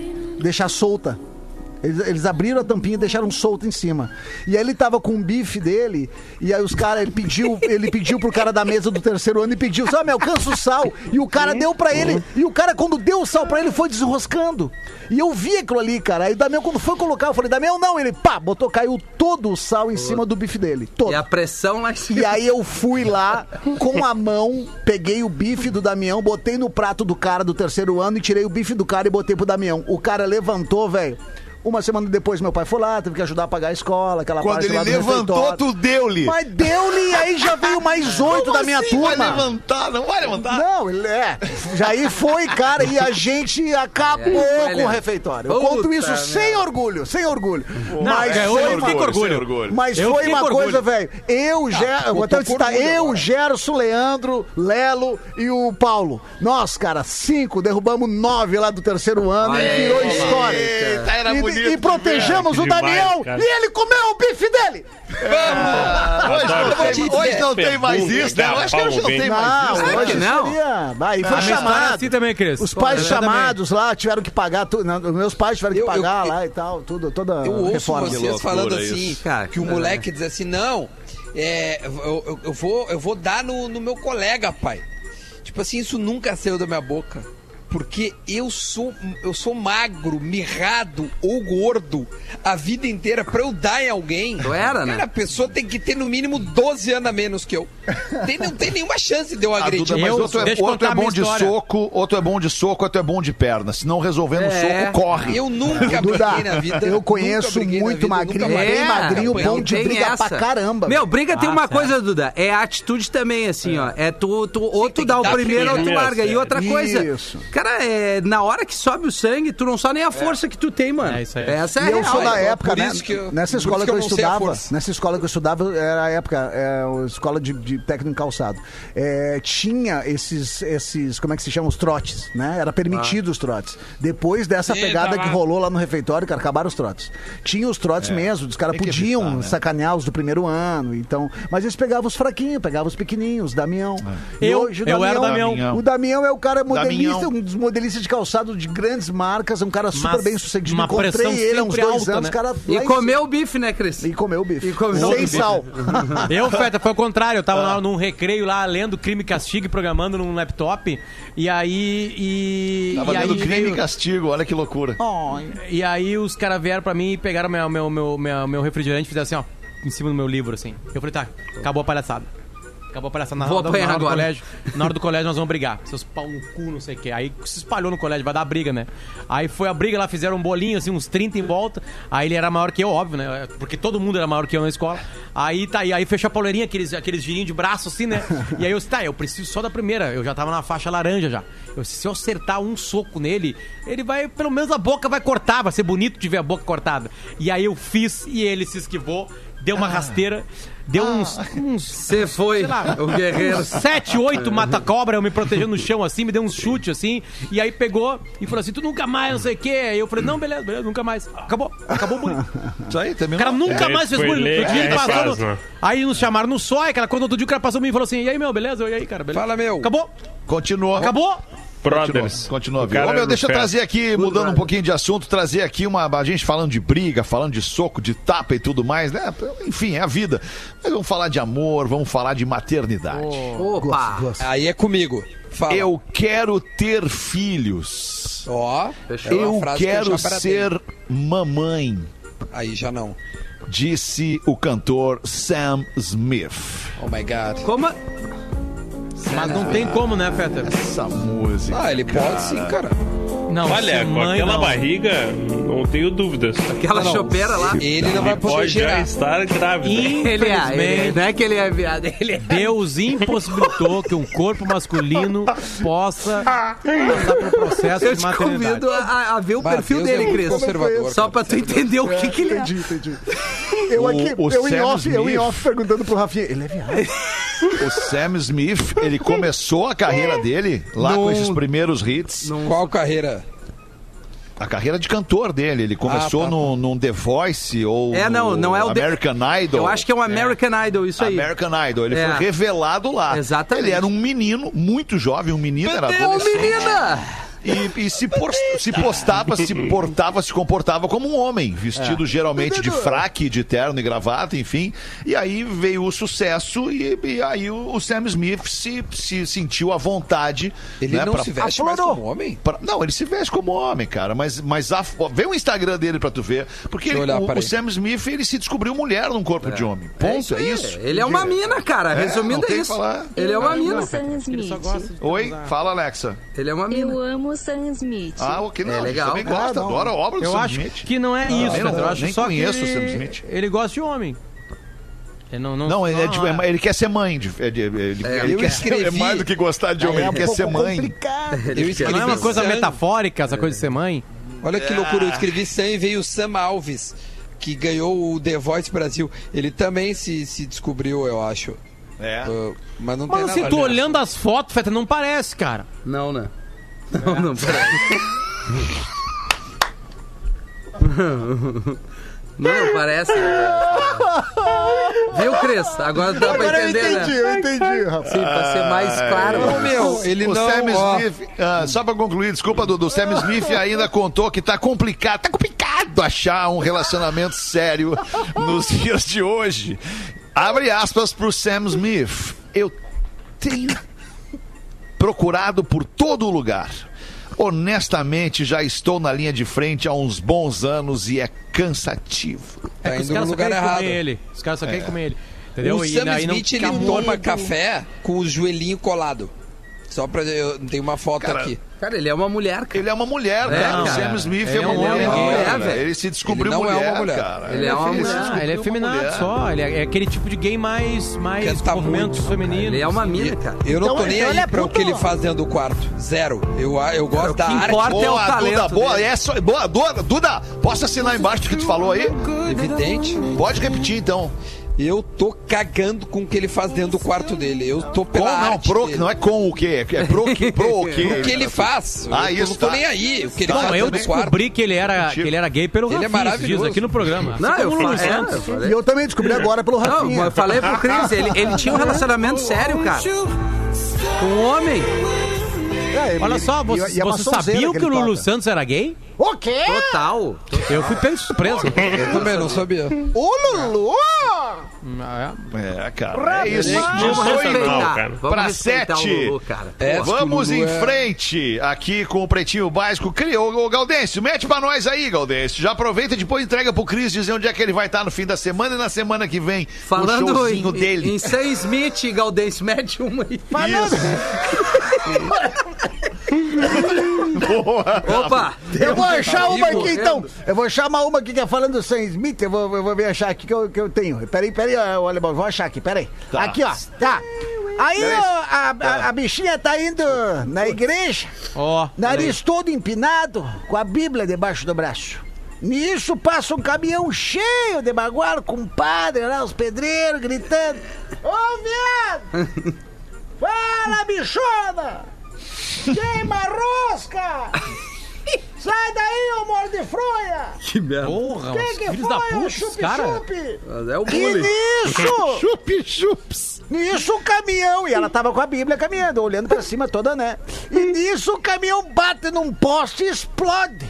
deixar solta. Eles, eles abriram a tampinha e deixaram solto em cima. E aí ele tava com um bife dele, e aí os caras, ele pediu, ele pediu pro cara da mesa do terceiro ano e pediu, só me alcança o sal. E o cara deu pra ele, e o cara, quando deu o sal pra ele, foi desenroscando. E eu vi aquilo ali, cara. Aí o Damião, quando foi colocar, eu falei, Damião, não, ele, pá, botou, caiu todo o sal em cima do bife dele. Todo. E a pressão lá em cima. E aí eu fui lá com a mão, peguei o bife do Damião, botei no prato do cara do terceiro ano e tirei o bife do cara e botei pro Damião. O cara levantou, velho. Uma semana depois meu pai foi lá, teve que ajudar a pagar a escola, aquela Quando parte ele lá do levantou, refeitório. tu deu-lhe. Mas deu-lhe e aí já veio mais oito da minha assim turma. Vai levantar, não vai levantar. Não, ele é. Já aí foi, cara, e a gente acabou É, com o refeitório. Eu conto isso sem orgulho, sem orgulho. Mas é, eu foi uma- com orgulho. sem orgulho. mas Eu foi uma coisa, orgulho. velho. Eu, Ger... eu vou até citar, eu. Gerson, Leandro, Lelo e o Paulo. Nós, cara, cinco, derrubamos nove lá do terceiro ano Olha e virou história. Eita, era e, bonito e de protegemos ver. o Damião demais, e ele comeu o bife dele. Hoje não Adoro. tem, hoje não tem mais isso, né? Eu acho que hoje não tem vem. mais isso. Né? hoje não? seria... Aí foi A minha história é chamado. assim também, Cris. Os pais Pô, chamados lá tiveram que pagar, tu, não, meus pais tiveram que Eu- pagar eu- lá e tal, tudo, toda Eu ouço reforma. vocês falando isso. assim, Cara, que o é. moleque diz assim, não, é, eu, eu- eu vou, eu vou dar no, no meu colega, pai. Tipo assim, isso nunca saiu da minha boca. Porque eu sou, eu sou magro, mirrado ou gordo a vida inteira pra eu dar em alguém. Tu era, né? Cara, a pessoa tem que ter no mínimo 12 anos a menos que eu. Tem, não tem nenhuma chance de eu Ah, agredir. Duda, mas Eu- outro, é, outro é bom de soco, outro é bom de soco, outro é bom de perna. Se não resolver no É. soco, corre. Eu nunca Duda, briguei na vida. eu conheço muito vida, magrinho, bem matei. magrinho, bom de tem briga essa. pra caramba. Meu, briga tem Ah, uma certo. coisa, Duda. É a atitude também, assim, ó. É tu, tu ou tu tem dá o primeiro ou tu larga. E outra coisa, Isso. Cara, é, na hora que sobe o sangue, tu não sabe nem a força que tu tem, mano. É isso aí. Essa é E eu real, sou da é. época, né? eu- nessa escola que eu, que eu estudava, nessa escola que eu estudava, era a época, é, a escola de, de técnico em calçado. É, tinha esses, esses, como é que se chama? Os trotes, né? Era permitido os trotes. Depois dessa Eita, pegada lá. que rolou lá no refeitório, cara, acabaram os trotes. Tinha os trotes mesmo, os caras podiam evitar, né? sacanear os do primeiro ano, então... Mas eles pegavam os fraquinhos, pegavam os pequenininhos, Damião. E Eu- hoje o eu era o Damião- Damião. O Damião é o cara modelista, Damião. um dos modelistas de calçado de grandes marcas, um cara super Mas bem sucedido. uma Encontrei pressão ele há uns dois alta, anos, né? cara... E comeu o bife, né, Cris? e comeu o bife. E comeu Sem sal. Eu, Feta, foi o contrário. Eu tava Ah. lá num recreio lá, lendo Crime e Castigo e programando num laptop. E aí. E, Tava e lendo aí crime e castigo, olha que loucura. E aí os caras vieram pra mim e pegaram meu, meu, meu, meu, meu refrigerante e fizeram assim, ó, em cima do meu livro, assim. Eu falei, tá, acabou a palhaçada. Acabou a palhaçada. Na, Vou hora- apanhar na hora do agora. colégio. Na hora do colégio nós vamos brigar. Seus pau no cu, não sei o quê. Aí se espalhou no colégio, vai dar briga, né? Aí foi a briga lá, fizeram um bolinho, assim, uns 30 em volta. Aí ele era maior que eu, óbvio, né? Porque todo mundo era maior que eu na escola. Aí tá, e aí fechou a poleirinha, aqueles, aqueles girinhos de braço, assim, né? E aí eu disse, tá, eu preciso só da primeira. Eu já tava na faixa laranja já. Eu disse, se eu acertar um soco nele, ele vai, pelo menos a boca vai cortar, vai ser bonito de ver a boca cortada. E aí eu fiz e ele se esquivou, deu uma rasteira, deu uns. uns Você foi sei lá, o guerreiro. Sete, oito mata-cobra, eu me protegendo no chão assim, me deu um chute assim, e aí pegou e falou assim: tu nunca mais, não sei o quê. Aí eu falei: não, beleza, beleza, nunca mais. Acabou, acabou o bullying. Isso aí, O terminou. cara nunca É, mais fez bullying. dia ele é, passou no-? Aí nos chamaram no só, aquela coisa, outro dia o cara passou por mim e falou assim: e aí, meu, beleza? E aí, cara, beleza? Fala, meu. Acabou, Continuou. acabou. Brothers. Continua? Ô, cara meu, deixa eu trazer aqui, mudando um pouquinho de assunto, trazer aqui uma. A gente falando de briga, falando de soco, de tapa e tudo mais, né? Enfim, é a vida. Mas vamos falar de amor, vamos falar de maternidade. Opa! Aí é comigo. Fala. Eu quero ter filhos. Ó, é uma Eu frase que quero bradei. ser mamãe, Aí já não. disse o cantor Sam Smith. Oh my God. Como? Mas não tem como, né, Feta? Essa música. Ah, ele pode sim, cara. Não, Olha, com mãe, aquela não. barriga, não tenho dúvidas. Aquela Não, chopeira lá. Ele não vai poder Pode já gerar. estar grávida. Ele é, ele, Infelizmente, não é que ele é viado, ele é. Deus impossibilitou que um corpo masculino possa passar pelo processo Eu de te maternidade. convido a, a ver o Bah, perfil Deus é dele, muito Cris. conservador, Só pra tu entender o que, que ele é. Entendi, entendi. Eu aqui, o eu, em Sam off, eu em Smith. off perguntando pro Rafinha, ele é viado? O Sam Smith, ele começou a carreira dele lá com Num- esses primeiros hits. Qual carreira? A carreira de cantor dele. Ele começou Ah, tá, no, num The Voice ou É, não, não é o The- American Idol. Eu acho que é um American Idol, isso aí. American Idol. Ele É. foi revelado lá. Exatamente. Ele era um menino, muito jovem, um menino, era Ô, adolescente. menina! E, e se, por- se postava, se portava, se comportava como um homem, vestido É. geralmente de fraque, de terno e gravata, enfim. E aí veio o sucesso e, e aí o, o Sam Smith se, se sentiu à vontade. Ele né, não pra- se veste mais como homem? Pra- não, ele se veste como homem, cara, mas, mas a, vê o Instagram dele pra tu ver. Porque ele- olhar, o, o Sam Smith, ele se descobriu mulher num corpo de homem. Ponto, é isso. Ele é uma mina, cara. É, Resumindo, é isso. Ele é uma mina. amo Sam Smith. Oi, fala, Alexa. Ele é uma mina. Eu amo Sam Smith. Ah, ok, não, É a gente legal. também gosta, Ah, não. adora a obra do Eu Sam acho Smith. que não é isso, eu não- acho nem só conheço que o Sam Smith. ele gosta de homem. Ele não, não, Não, ele, é não, ele quer ser mãe. de- ele, ele- ele eu quer escrevi- é mais do que gostar de homem, é ele quer ser mãe. complicado. Eu escrevi Não é uma coisa Sam. metafórica, essa coisa de ser mãe? Olha que loucura, eu escrevi Sam e veio o Sam Alves, que ganhou o The Voice Brasil. Ele também se, se descobriu, eu acho. É. Uh, mas não tem Mas nada a tu olhando as fotos, Feta, não parece, cara. Não, né? Não, não, peraí. Não, não parece. Viu, Cris? Agora dá pra Agora eu entender, entendi, né? eu entendi, Rafa. Sim, pra ser mais claro. Ô, meu, ele o não... Sam ó, Smith, ah, só pra concluir, desculpa, Dudu, o Sam Smith ainda contou que tá complicado, tá complicado achar um relacionamento sério nos dias de hoje. Abre aspas pro Sam Smith. Eu tenho procurado por todo lugar. Honestamente, já estou na linha de frente há uns bons anos e é cansativo. tá É que os caras só lugar querem errado. comer ele. Os caras só querem comer ele. Entendeu? O E Sam Smith, ele toma muito- café com o joelhinho colado. Só pra. Eu tenho uma foto Cara, aqui. Cara, ele é uma mulher, cara. Ele é uma mulher, É, cara. O cara. Sam Smith Ele é é uma um mulher. cara. velho. Ele se descobriu Ele não é mulher, uma mulher. cara. Ele é uma mulher. Ah, ele é mulher. só. Ele é, é aquele tipo de gay mais, mais Canta movimentos muito, femininos. Ele é uma mina, cara. Eu não Então- tô nem então ele é aí pra o que ele faz dentro do quarto. Zero. Eu, eu gosto da que arte. importa é o Boa, talento Duda, boa. É só, boa, Duda, Duda, posso assinar embaixo do que tu falou aí? Evidente. Pode repetir, então. Eu tô cagando com o que ele faz dentro do quarto dele. Eu tô Com, pela não, arte pro, dele. não é com o quê? É pro, que- pro o quê? O que ele faz. Ah, eu isso, não tô tá. nem aí. O que ele Tá, faz Não, eu dentro do quarto. descobri que ele era, que ele era gay pelo Ele é Rafinha maravilhoso. aqui no programa. Não, Assim eu, como o fa- Lulu é, Santos. eu falei. E eu também descobri agora pelo Não, Rafinha. eu falei pro Cris, ele, ele tinha um relacionamento sério, cara. Com um homem. É, ele- Olha só, e- vocês, e é uma vocês sonzeira sabiam que o Lulu toca. Santos era gay? O quê? Total. Eu fui pego de surpresa. Eu também não sabia. O Lulu? Ah, É, cara. É isso. Vamos 18 respeitar. cara. Vamos respeitar o 7. Lulu, cara. É, Vamos o em é- frente aqui com o Pretinho Básico. Cria, ô, ô Gaudêncio, mete pra nós aí, Gaudêncio. Já aproveita e depois entrega pro Cris dizer onde é que ele vai estar no fim da semana e na semana que vem. o Falando em, showzinho dele. em Sam Smith, Galdense, mete uma aí. Falando. Boa. Opa! Eu vou achar uma aqui então. Eu vou chamar uma aqui que é falando do Sam Smith. Eu vou, eu vou achar aqui que eu, que eu tenho. Peraí, peraí, ó, alemão. Vou achar aqui, peraí. Tá. Aqui, ó. Tá. Aí ó, a, a, a bichinha tá indo na igreja, Ó, nariz todo empinado, com a Bíblia debaixo do braço. Nisso passa um caminhão cheio de bagual com um padre lá, os pedreiros gritando: Ô viado! Fala, bichona! Queima a rosca! Sai daí, ô morde de fronha! Que merda. porra, Quem os que filhos da foi, ô puta, esses cara. chup-chup? É o E bullying. nisso, Chup, chups. nisso o caminhão, e ela tava com a Bíblia caminhando, olhando pra cima toda, né? E nisso o caminhão bate num poste e explode.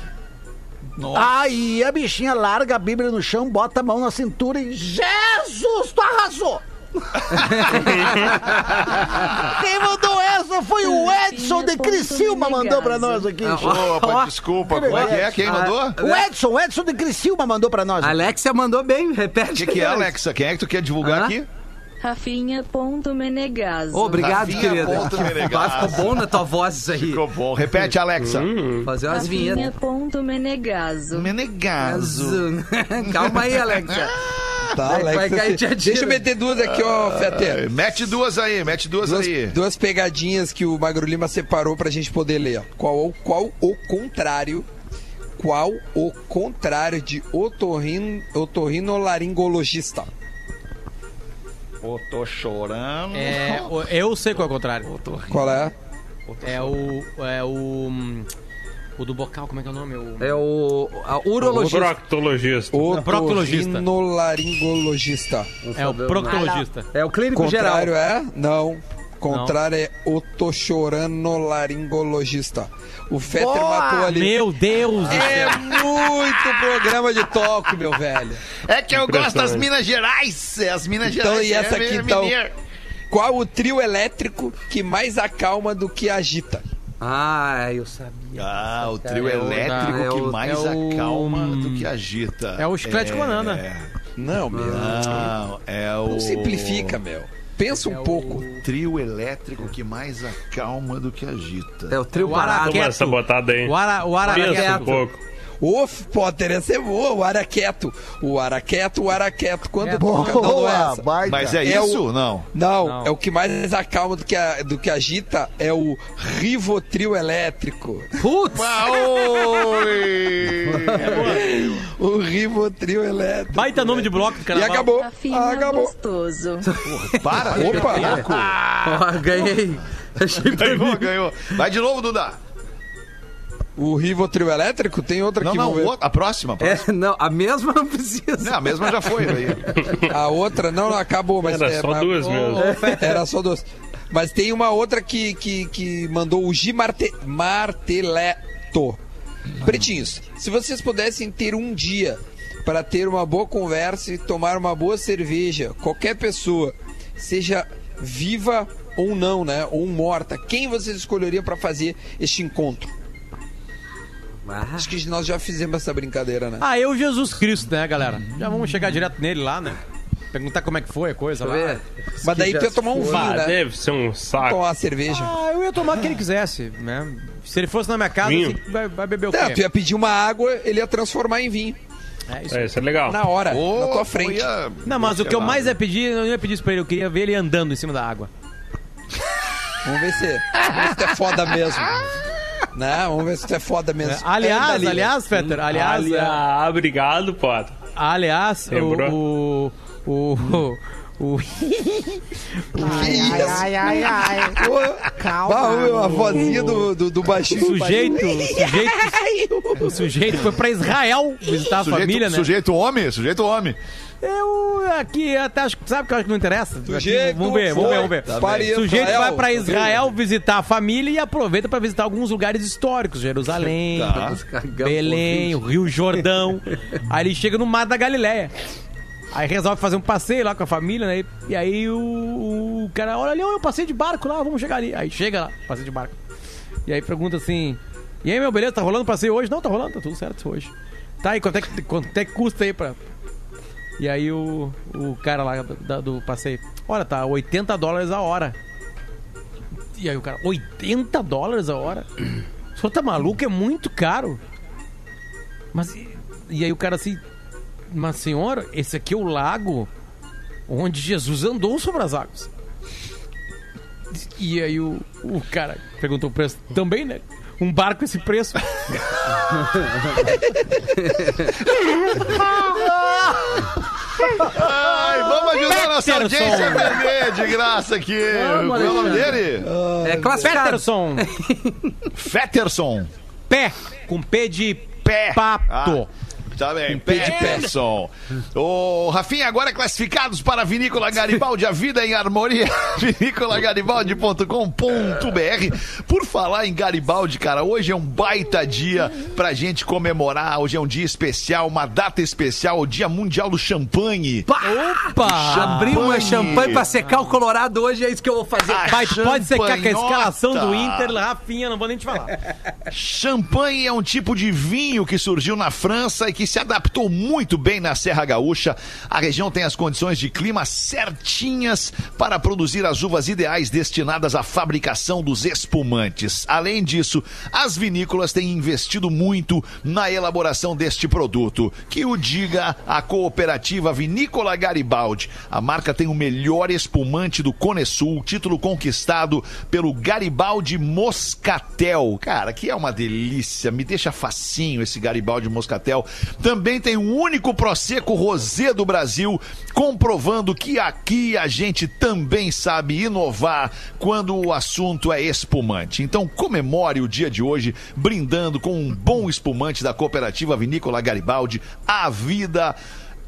Aí a bichinha larga a Bíblia no chão, bota a mão na cintura e. Jesus, tu arrasou! Quem mandou essa foi o Edson de Criciúma, mandou pra nós aqui. Opa, desculpa. Como é que é? Quem mandou? O Edson, o Edson de Criciúma mandou pra nós. Alexia mandou bem, repete. O que, que é, Alexa? Quem é que tu quer divulgar aqui? Rafinha.menegaso. Obrigado, Rafinha querida. Ah, Ficou bom na tua voz isso aí. Ficou bom. Repete, Alexa. Fazer umas vinhetas. Rafinha.menegaso. Menegaso. Calma aí, Alexia. Tá, Vai- Alex. vai cair dia. Deixa eu meter duas aqui, ó, Fete. Mete duas aí, mete duas, Duas, aí. duas pegadinhas que o Magro Lima separou pra gente poder ler. ó. Qual, qual o contrário? Qual o contrário de otorrin, otorrinolaringologista? Ô, tô chorando. É, eu sei qual é o contrário. Qual é? É o. É o. O do bocal, como é que é o nome? O... É o a urologista. Proctologista. proctologista. Otorrinolaringologista. É o proctologista. É o clínico geral. Contrário é? Não. Contrário é otochoranolaringologista. O Fetter Boa! matou ali. Meu Deus do céu. É muito programa de toque, meu velho. É que eu gosto das. Minas Gerais. As Minas Então, Gerais. e essa é aqui, então? mineiro. Qual o trio elétrico que mais acalma do que agita? Ah, eu sabia. Ah, o trio É o da- elétrico é que o- mais é o- acalma do que agita. É o chiclete com banana. Não, meu. Não, é o. Não simplifica, meu. Pensa um pouco. Trio elétrico que mais acalma do que agita. É o trio O parado. Araqueto. Essa botada aí. O, ara, o Pensa um araqueto. pouco. Ô, Potter, essa é boa. O araqueto. O araqueto, o araqueto. Quando É toca, não, não é Boa, essa. baita. Mas é, É isso? Não. Não, Não. é o que mais acalma do que, a- do que agita é o Rivotril elétrico. Putz! O Rivotril elétrico. Baita nome de bloco do E acabou. Ah, acabou. gostoso. Para. Opa. Ó, ganhei. Achei Ganhou, ganhou. Vai de novo, Duda. O Rivotril elétrico tem outra Não, aqui, não, outra- a próxima. a próxima. É, não, a mesma não precisa. Não, a mesma já foi. Aí. A outra, não, não, acabou, mas Era é, só mas- duas mesmo. Era só duas. Mas tem uma outra que, que, que mandou o G Marte, Marteleto. Pretinhos, se vocês pudessem ter um dia para ter uma boa conversa e tomar uma boa cerveja, qualquer pessoa, seja viva ou não, né? Ou morta, quem vocês escolheriam para fazer este encontro? Ah, Acho que nós já fizemos essa brincadeira, né? Ah, eu Jesus Cristo, né, galera? Já vamos chegar direto nele lá, né? perguntar como é que foi a coisa lá. ver. Mas daí tu ia tomar um vinho, Ah, né? deve ser um saco. Tomar uma cerveja. Ah, eu ia tomar o que ele quisesse, né? Se ele fosse na minha casa, Vinho. assim, vai, vai beber o Tá, quê? tu ia pedir uma água, ele ia transformar em vinho. É, isso É, isso é legal. Na hora, na tua frente. ia- Não, mas o que eu mais ia pedir, eu não ia pedir isso pra ele, eu queria ver ele andando em cima da água. Vamos ver se, vamos ver se tu é foda mesmo. Não, vamos ver se tu é foda mesmo. Aliás, ali, né? aliás, Fetter, aliás, é, Aliás, obrigado, Potter. aliás, Lembrou? o, o, o, o, Que isso? Ai, ai, ai. Pô, Calma. Ah, meu, a vozinha do, do, do o baixinho. sujeito, o sujeito, o sujeito foi pra Israel visitar a Sujeito, família, né? sujeito homem, sujeito homem. Eu aqui até acho que sabe que eu acho que não interessa. Aqui, Sujeito vamos ver, vamos ver, vamos ver. para O sujeito Israel. vai pra Israel visitar a família e aproveita pra visitar alguns lugares históricos, Jerusalém, Tá. Belém, o Rio Jordão. Aí ele chega no Mar da Galileia. Aí resolve fazer um passeio lá com a família, né? E aí o, o cara, olha ali, eu passei de barco lá, vamos chegar ali. Aí chega lá, passeio de barco. E aí pergunta assim: E aí, meu, beleza? Tá rolando passeio hoje? Não, tá rolando, tá tudo certo hoje. Tá, e quanto é que, quanto é que custa aí pra. E aí o, o cara lá do, da- do passeio: Olha, tá 80 dólares a hora. E aí o cara: 80 dólares a hora? O senhor tá maluco? É muito caro. Mas. E, aí o cara assim: Mas senhora, esse aqui é o lago onde Jesus andou sobre as águas. E aí o, o cara perguntou o preço também, né? Um barco esse preço. Ai, vamos ajudar nossa Peterson. audiência a vender de graça aqui. Qual é o nome dele? É classificado. Peterson. Fetterson. Pé. Com P de Pé. pato. Tá bem, Peterson. Ô, Rafinha, agora classificados para a Vinícola Garibaldi, a vida em harmonia, vinícolagaribaldi.com.br. Por falar em Garibaldi, cara, hoje é um baita dia pra gente comemorar, hoje é um dia especial, uma data especial, o Dia Mundial do Champanhe. Opa! Abri uma Champanhe. pra secar o Colorado hoje, é isso que eu vou fazer. Vai, pode secar com a escalação do Inter, Rafinha, não vou nem te falar. Champanhe é um tipo de vinho que surgiu na França e que se adaptou muito bem na Serra Gaúcha. A região tem as condições de clima certinhas para produzir as uvas ideais destinadas à fabricação dos espumantes. Além disso, as vinícolas têm investido muito na elaboração deste produto. Que o diga a cooperativa Vinícola Garibaldi. A marca tem o melhor espumante do Cone Sul, título conquistado pelo Garibaldi Moscatel. Cara, que é uma delícia, me deixa facinho esse Garibaldi Moscatel. Também tem o único Prosecco Rosé do Brasil, comprovando que aqui a gente também sabe inovar quando o assunto é espumante. Então comemore o dia de hoje brindando com um bom espumante da cooperativa Vinícola Garibaldi. A vida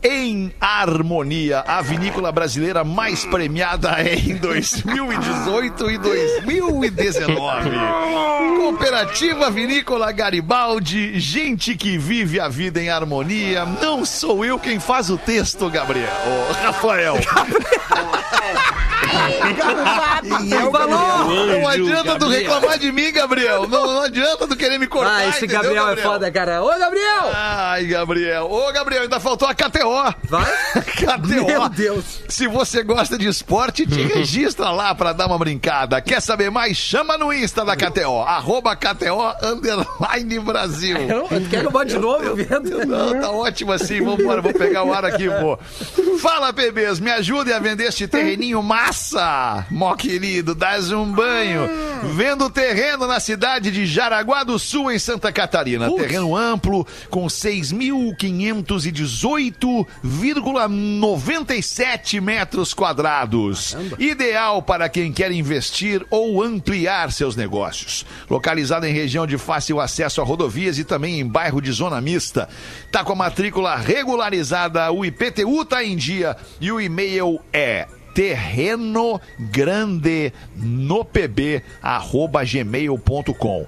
em harmonia, a vinícola brasileira mais premiada em 2018 e 2019. Cooperativa Vinícola Garibaldi, gente que vive a vida em harmonia. Não sou eu quem faz o texto, Gabriel. Ô, Rafael. E é o Falou! Não adianta tu reclamar de mim, Gabriel. Não, não adianta tu querer me cortar. Ah, esse entendeu, Gabriel, é foda, cara. Ô, Gabriel! Ai, Gabriel. Ô, Gabriel, ainda faltou a KTO. Vai? KTO. Meu Deus. Se você gosta de esporte, te registra lá pra dar uma brincada. Quer saber mais? Chama no Insta da KTO. Arroba KTO Underline Brasil. Tu quer que eu de novo, vendo? Não, tá ótimo assim. Vambora, vou pegar o ar aqui, vou. Fala, bebês, me ajudem a vender este terreninho massa. Mó querido, dás um banho. Vendo terreno na cidade de Jaraguá do Sul, em Santa Catarina. Terreno amplo, com 6.518,97 metros quadrados. Ideal para quem quer investir ou ampliar seus negócios. Localizado em região de fácil acesso a rodovias e também em bairro de zona mista. Tá com a matrícula regularizada, o IPTU tá em dia e o e-mail é terreno grande no pb arroba gmail.com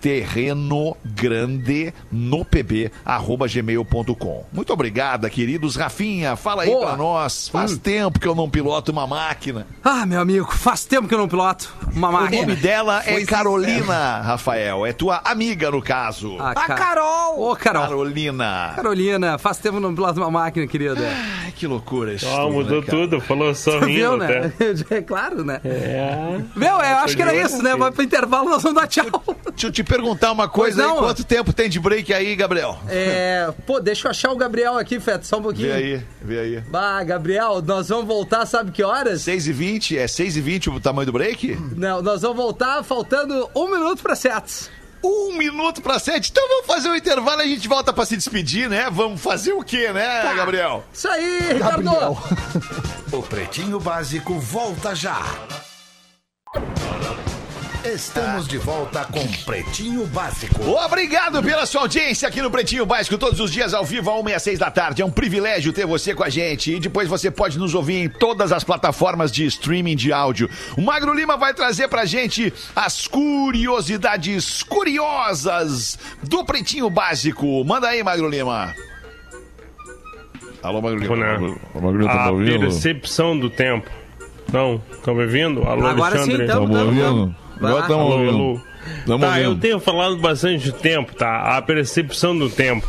terreno grande no pb arroba gmail.com. Muito obrigada, queridos. Rafinha, fala aí Boa. pra nós. Faz tempo que eu não piloto uma máquina. Ah, meu amigo, faz tempo que eu não piloto uma O nome máquina. dela é Foi Carolina, Rafael. É tua amiga, no caso. Ah, A ca- Carol! Ô, Carol. Carolina. Carolina, faz tempo que eu não piloto uma máquina, querida. Ai, que loucura isso. Tudo, mudou né, cara? tudo, falou sorrindo Viu, né? até. É claro, né? É. Meu, eu acho que era isso, né? Vai pro intervalo, nós vamos dar tchau. Deixa eu te perguntar uma coisa aí. Quanto tempo tem de break aí, Gabriel? É, pô, deixa eu achar o Gabriel aqui, Feto, só um pouquinho. Vê aí, vê aí. Bah, Gabriel, nós vamos voltar, sabe que horas? 6 e 20 é 6 e 20 o tamanho do break? Não, nós vamos voltar faltando um minuto pra sete. Um minuto pra sete. Então vamos fazer um intervalo e a gente volta pra se despedir, né? Vamos fazer o quê, né, Tá. Gabriel? Isso aí, Ricardo. O Pretinho Básico volta já. Estamos de volta com Pretinho Básico. Obrigado pela sua audiência aqui no Pretinho Básico, todos os dias ao vivo, às 1 e 6 da tarde. É um privilégio ter você com a gente. E depois você pode nos ouvir em todas as plataformas de streaming de áudio. O Magro Lima vai trazer pra gente as curiosidades curiosas do Pretinho Básico. Manda aí, Magro Lima. Alô, Magro Lima. Né? O Magro Lima tá A ouvindo? percepção do tempo. Não, estão me ouvindo? Alô, Agora sim, Alexandre? então. Tamo ouvindo? Vai lá. Agora Alô, ouvindo. Tamo Tá, eu ouvindo. tenho falado bastante tempo, tá? A percepção do tempo.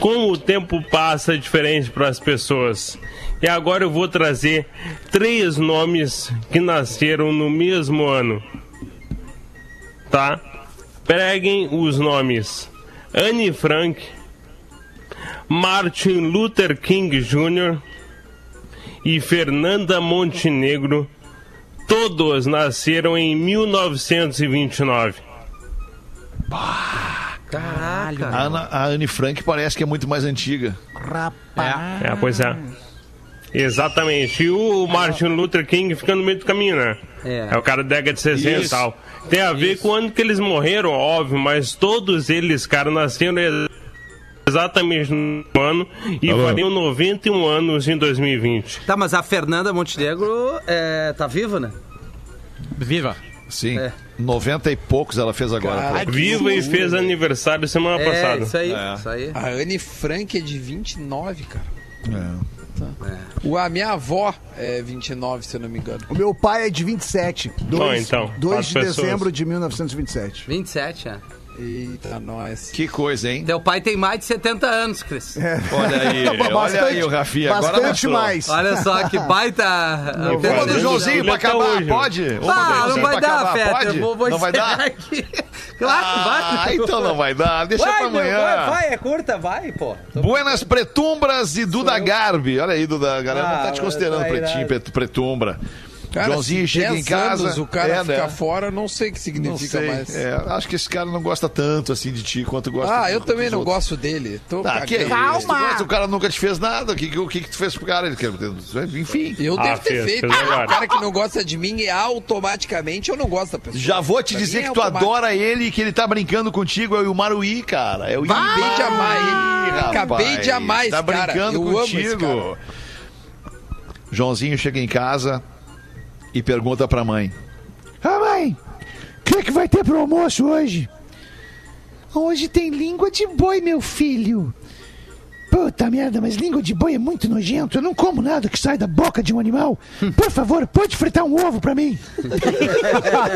Como o tempo passa diferente para as pessoas. E agora eu vou trazer três nomes que nasceram no mesmo ano. Tá? Peguem os nomes: Anne Frank, Martin Luther King Jr. e Fernanda Montenegro. Todos nasceram em 1929. Caraca. A, Ana, a Anne Frank parece que é muito mais antiga. Rapaz. É, pois é. Exatamente. E o Martin Luther King fica no meio do caminho, né? É. É o cara da década de 60 e Isso. tal. Tem a ver com o ano que eles morreram, óbvio, mas todos eles, cara, nasceram exatamente no ano e fariam 91 anos em 2020. Tá, mas a Fernanda Montenegro é, tá viva, né? Viva. Sim. É. 90 e poucos ela fez agora. Caralho. Viva e fez aniversário semana É, passada. isso aí, É. isso aí. A Anne Frank é de 29, cara. É. O, a minha avó é 29, se eu não me engano. O meu pai é de 27. 2, então, 2 as de pessoas. dezembro de 1927. 27, é. Eita, nós. Que coisa, hein? Teu pai tem mais de 70 anos, Cris. Olha aí, olha aí o Rafinha. Agora bastante mais. Olha só que baita. Uma do Joãozinho pra acabar, hoje. pode? Ah, não vai dar, Feta. vou, vou não vai dar? aqui. Claro que Ah, vai. então não vai dar. Deixa Vai, pra meu, amanhã. vai, vai, é curta, vai, pô. Tô- Buenas Pretumbras e Duda Garbi. Olha aí, Duda. A galera não tá te Ah, considerando tá pretinho, irado. pret- pretumbra. Cara, Joãozinho se chega em 10 casa. anos o cara é, fica né? fora, não sei o que significa sei. mais. É, acho que esse cara não gosta tanto assim de ti quanto gosta Ah, eu também não outros. gosto dele. Tô Tá, que. Tu gosta, O cara nunca te fez nada. O que, que- que, que tu fez pro cara? Ele quer. Enfim. Eu Ah, devo ter fez, feito. fez agora. O cara que não gosta de mim, é automaticamente eu não gosto da pessoa. Já vou te Pra dizer mim é que tu adora ele e que ele tá brincando contigo. É o Maruí, cara. É o Acabei de amar ele. Acabei de amar esse Tá cara. brincando Eu amo esse contigo. cara. Joãozinho chega em casa e pergunta pra mãe: Ah, mãe, o que, é que vai ter pro almoço hoje? Hoje tem língua de boi, meu filho. Puta merda, mas língua de boi é muito nojento. Eu não como nada que sai da boca de um animal. Por favor, pode fritar um ovo pra mim?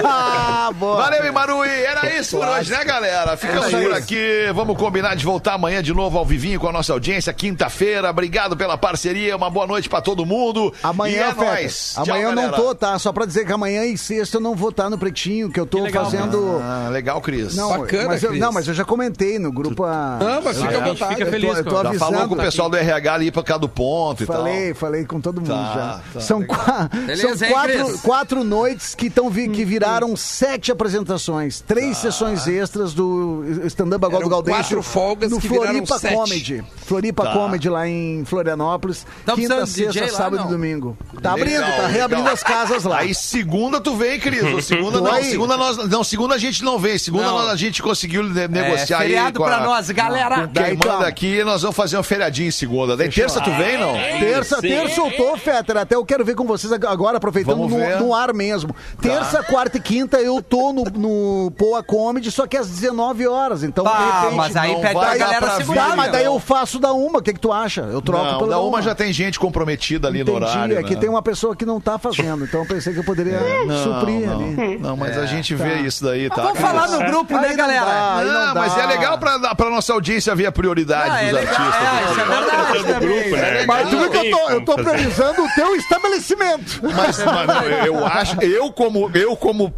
Ah, boa. Valeu, Imarui. Era isso por hoje, né, galera? Ficamos por aqui. Vamos combinar de voltar amanhã de novo ao vivinho com a nossa audiência, quinta-feira. Obrigado pela parceria. Uma boa noite pra todo mundo. Amanhã, e é Feta, nóis. Tchau, Amanhã eu não tô, tá? Só pra dizer que amanhã e sexta eu não vou estar no Pretinho, que eu tô legal, fazendo... Ah, legal, Cris. Não, Bacana, mas eu, Cris. não, mas eu já comentei no grupo. A... Não, mas fica à A gente vontade. fica Eu tô- feliz eu tô com- Já avisando. Falou com o pessoal do RH ali pra cá do ponto e Falei, falei com todo mundo Tá, já. tá, são qua- Beleza, são quatro, quatro noites que, tão vi- que viraram sete apresentações. Três sessões extras do stand-up agora do Gaudêncio. quatro folgas no que Floripa sete. Comedy. Floripa Tá. Comedy lá em Florianópolis. Tá Quinta, sexta, sábado não? e domingo. Tá Legal, abrindo, tá reabrindo legal. as casas lá. Aí segunda tu vem, Cris. Segunda não, aí. segunda nós, não, segunda a gente não vem. Segunda Não. nós- a gente conseguiu É, negociar aí feriado com a- pra nós, galera. quem Daí, manda aqui, nós vamos fazer um feriadinho em segunda. Daí terça tu vem, não? Terça, Sim. terça eu tô, Fetter. Até eu quero ver com vocês agora, aproveitando no, no ar mesmo. Terça, quarta e quinta eu tô no, no Poa Comedy, só que às 19 horas. Então, de Ah, repente. mas aí não pede pra dar galera segurar. Tá, mas daí eu faço da uma. O que, que tu acha? Eu troco Não, pelo da uma já tem gente comprometida ali no Entendi, horário. é que né? tem uma pessoa que não tá fazendo. Então eu pensei que eu poderia Não, suprir não, ali. não, mas a gente vê isso daí, tá? Vamos falar no grupo, né, galera? Não, dá. mas é legal pra, pra nossa audiência ver a prioridade Ah, é dos legal. artistas. É, isso é verdade do também. grupo, né? Mas tu viu que eu tô, eu tô priorizando o teu estabelecimento. Mas, não, eu acho, eu como, eu como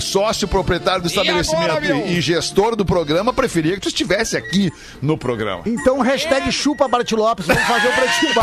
sócio proprietário do estabelecimento agora, meu? e, e gestor do programa, preferia que tu estivesse aqui no programa. Então, hashtag chupa Bart Lopes, vamos fazer o pretinho.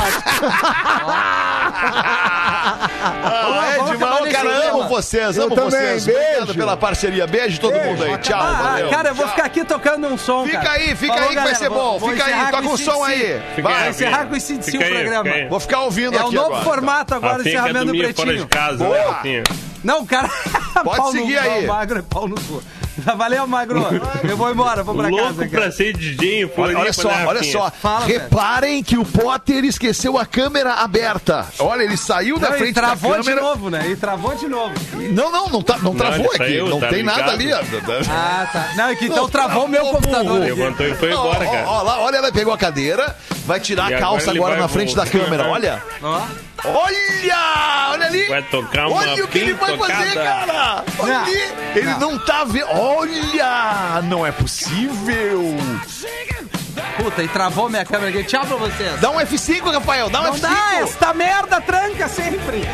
Ah, Edmar, ô, cara, amo tema. vocês, Eu amo vocês. beijo. Obrigado pela parceria. Beijo todo mundo aí. Tchau, Ah, valeu. cara, eu vou ficar aqui tocando um som, Fica cara. aí, fica Falou, aí que vai galera, ser bom. vou- vou Fica aí, encerrar toca com o som aí. Vai. encerrar com o fica ICDC o programa. Vou ficar ouvindo É o aqui novo agora. formato agora, quer encerramento do dormir fora de Pretinho. casa, né, Boa. Rafinha? Não, cara. Pode seguir no, aí. É pau no cu. Valeu, Magro. Eu vou embora, vou pra Louco casa, cara. pra ser DJ Olha, olha só, olha só. Fala, Reparem que o Potter esqueceu a câmera aberta. Olha, ele saiu da Não, e frente da travou de câmera. novo, né? E travou de novo. Não, não, não, tá, não travou ele aqui. saiu, não tá tem nada ali. ligado. ó. Ah, tá. Não, é que então Não, travou o meu travou, computador. Levantou e foi embora, cara. lá, olha, ela pegou a cadeira, vai tirar E a agora calça ele agora vai na frente da câmera. Olha. Ó. Olha! Olha ali! Vai tocar uma Olha o que ele vai fazer, cara! Olha Não. ali! Ele não tá vendo. Olha! Não é possível! Puta, e travou minha câmera aqui. Tchau pra vocês. Dá um F5, Rafael! Dá um Não F5! dá, esta merda tranca sempre.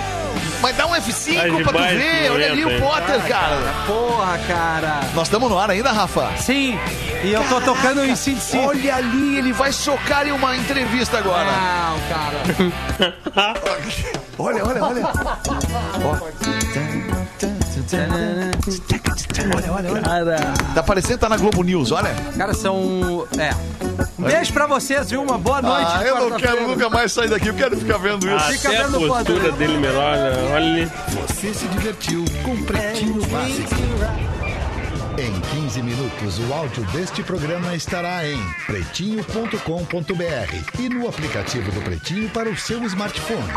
Mas dá um Tá F5 de pra tu ver! Olha ali o Potter, cara! Porra, cara. Nós estamos no ar ainda, Rafa? Sim, e eu tô tocando o ICDC. Olha ali, ele vai socar em uma entrevista agora. Não, cara. Olha, olha, olha. Cara, Tá parecendo tá na Globo News, olha. cara, são. É. Um beijo pra vocês, viu? Uma boa noite. Ah, eu não quero nunca mais sair daqui, eu quero ficar vendo isso. Fica Até a vendo o postura Potter. dele melhor, né? olha ali. Você se divertiu com Pretinho Básico. Em 15 minutos, o áudio deste programa estará em pretinho.com.br e no aplicativo do Pretinho para o seu smartphone.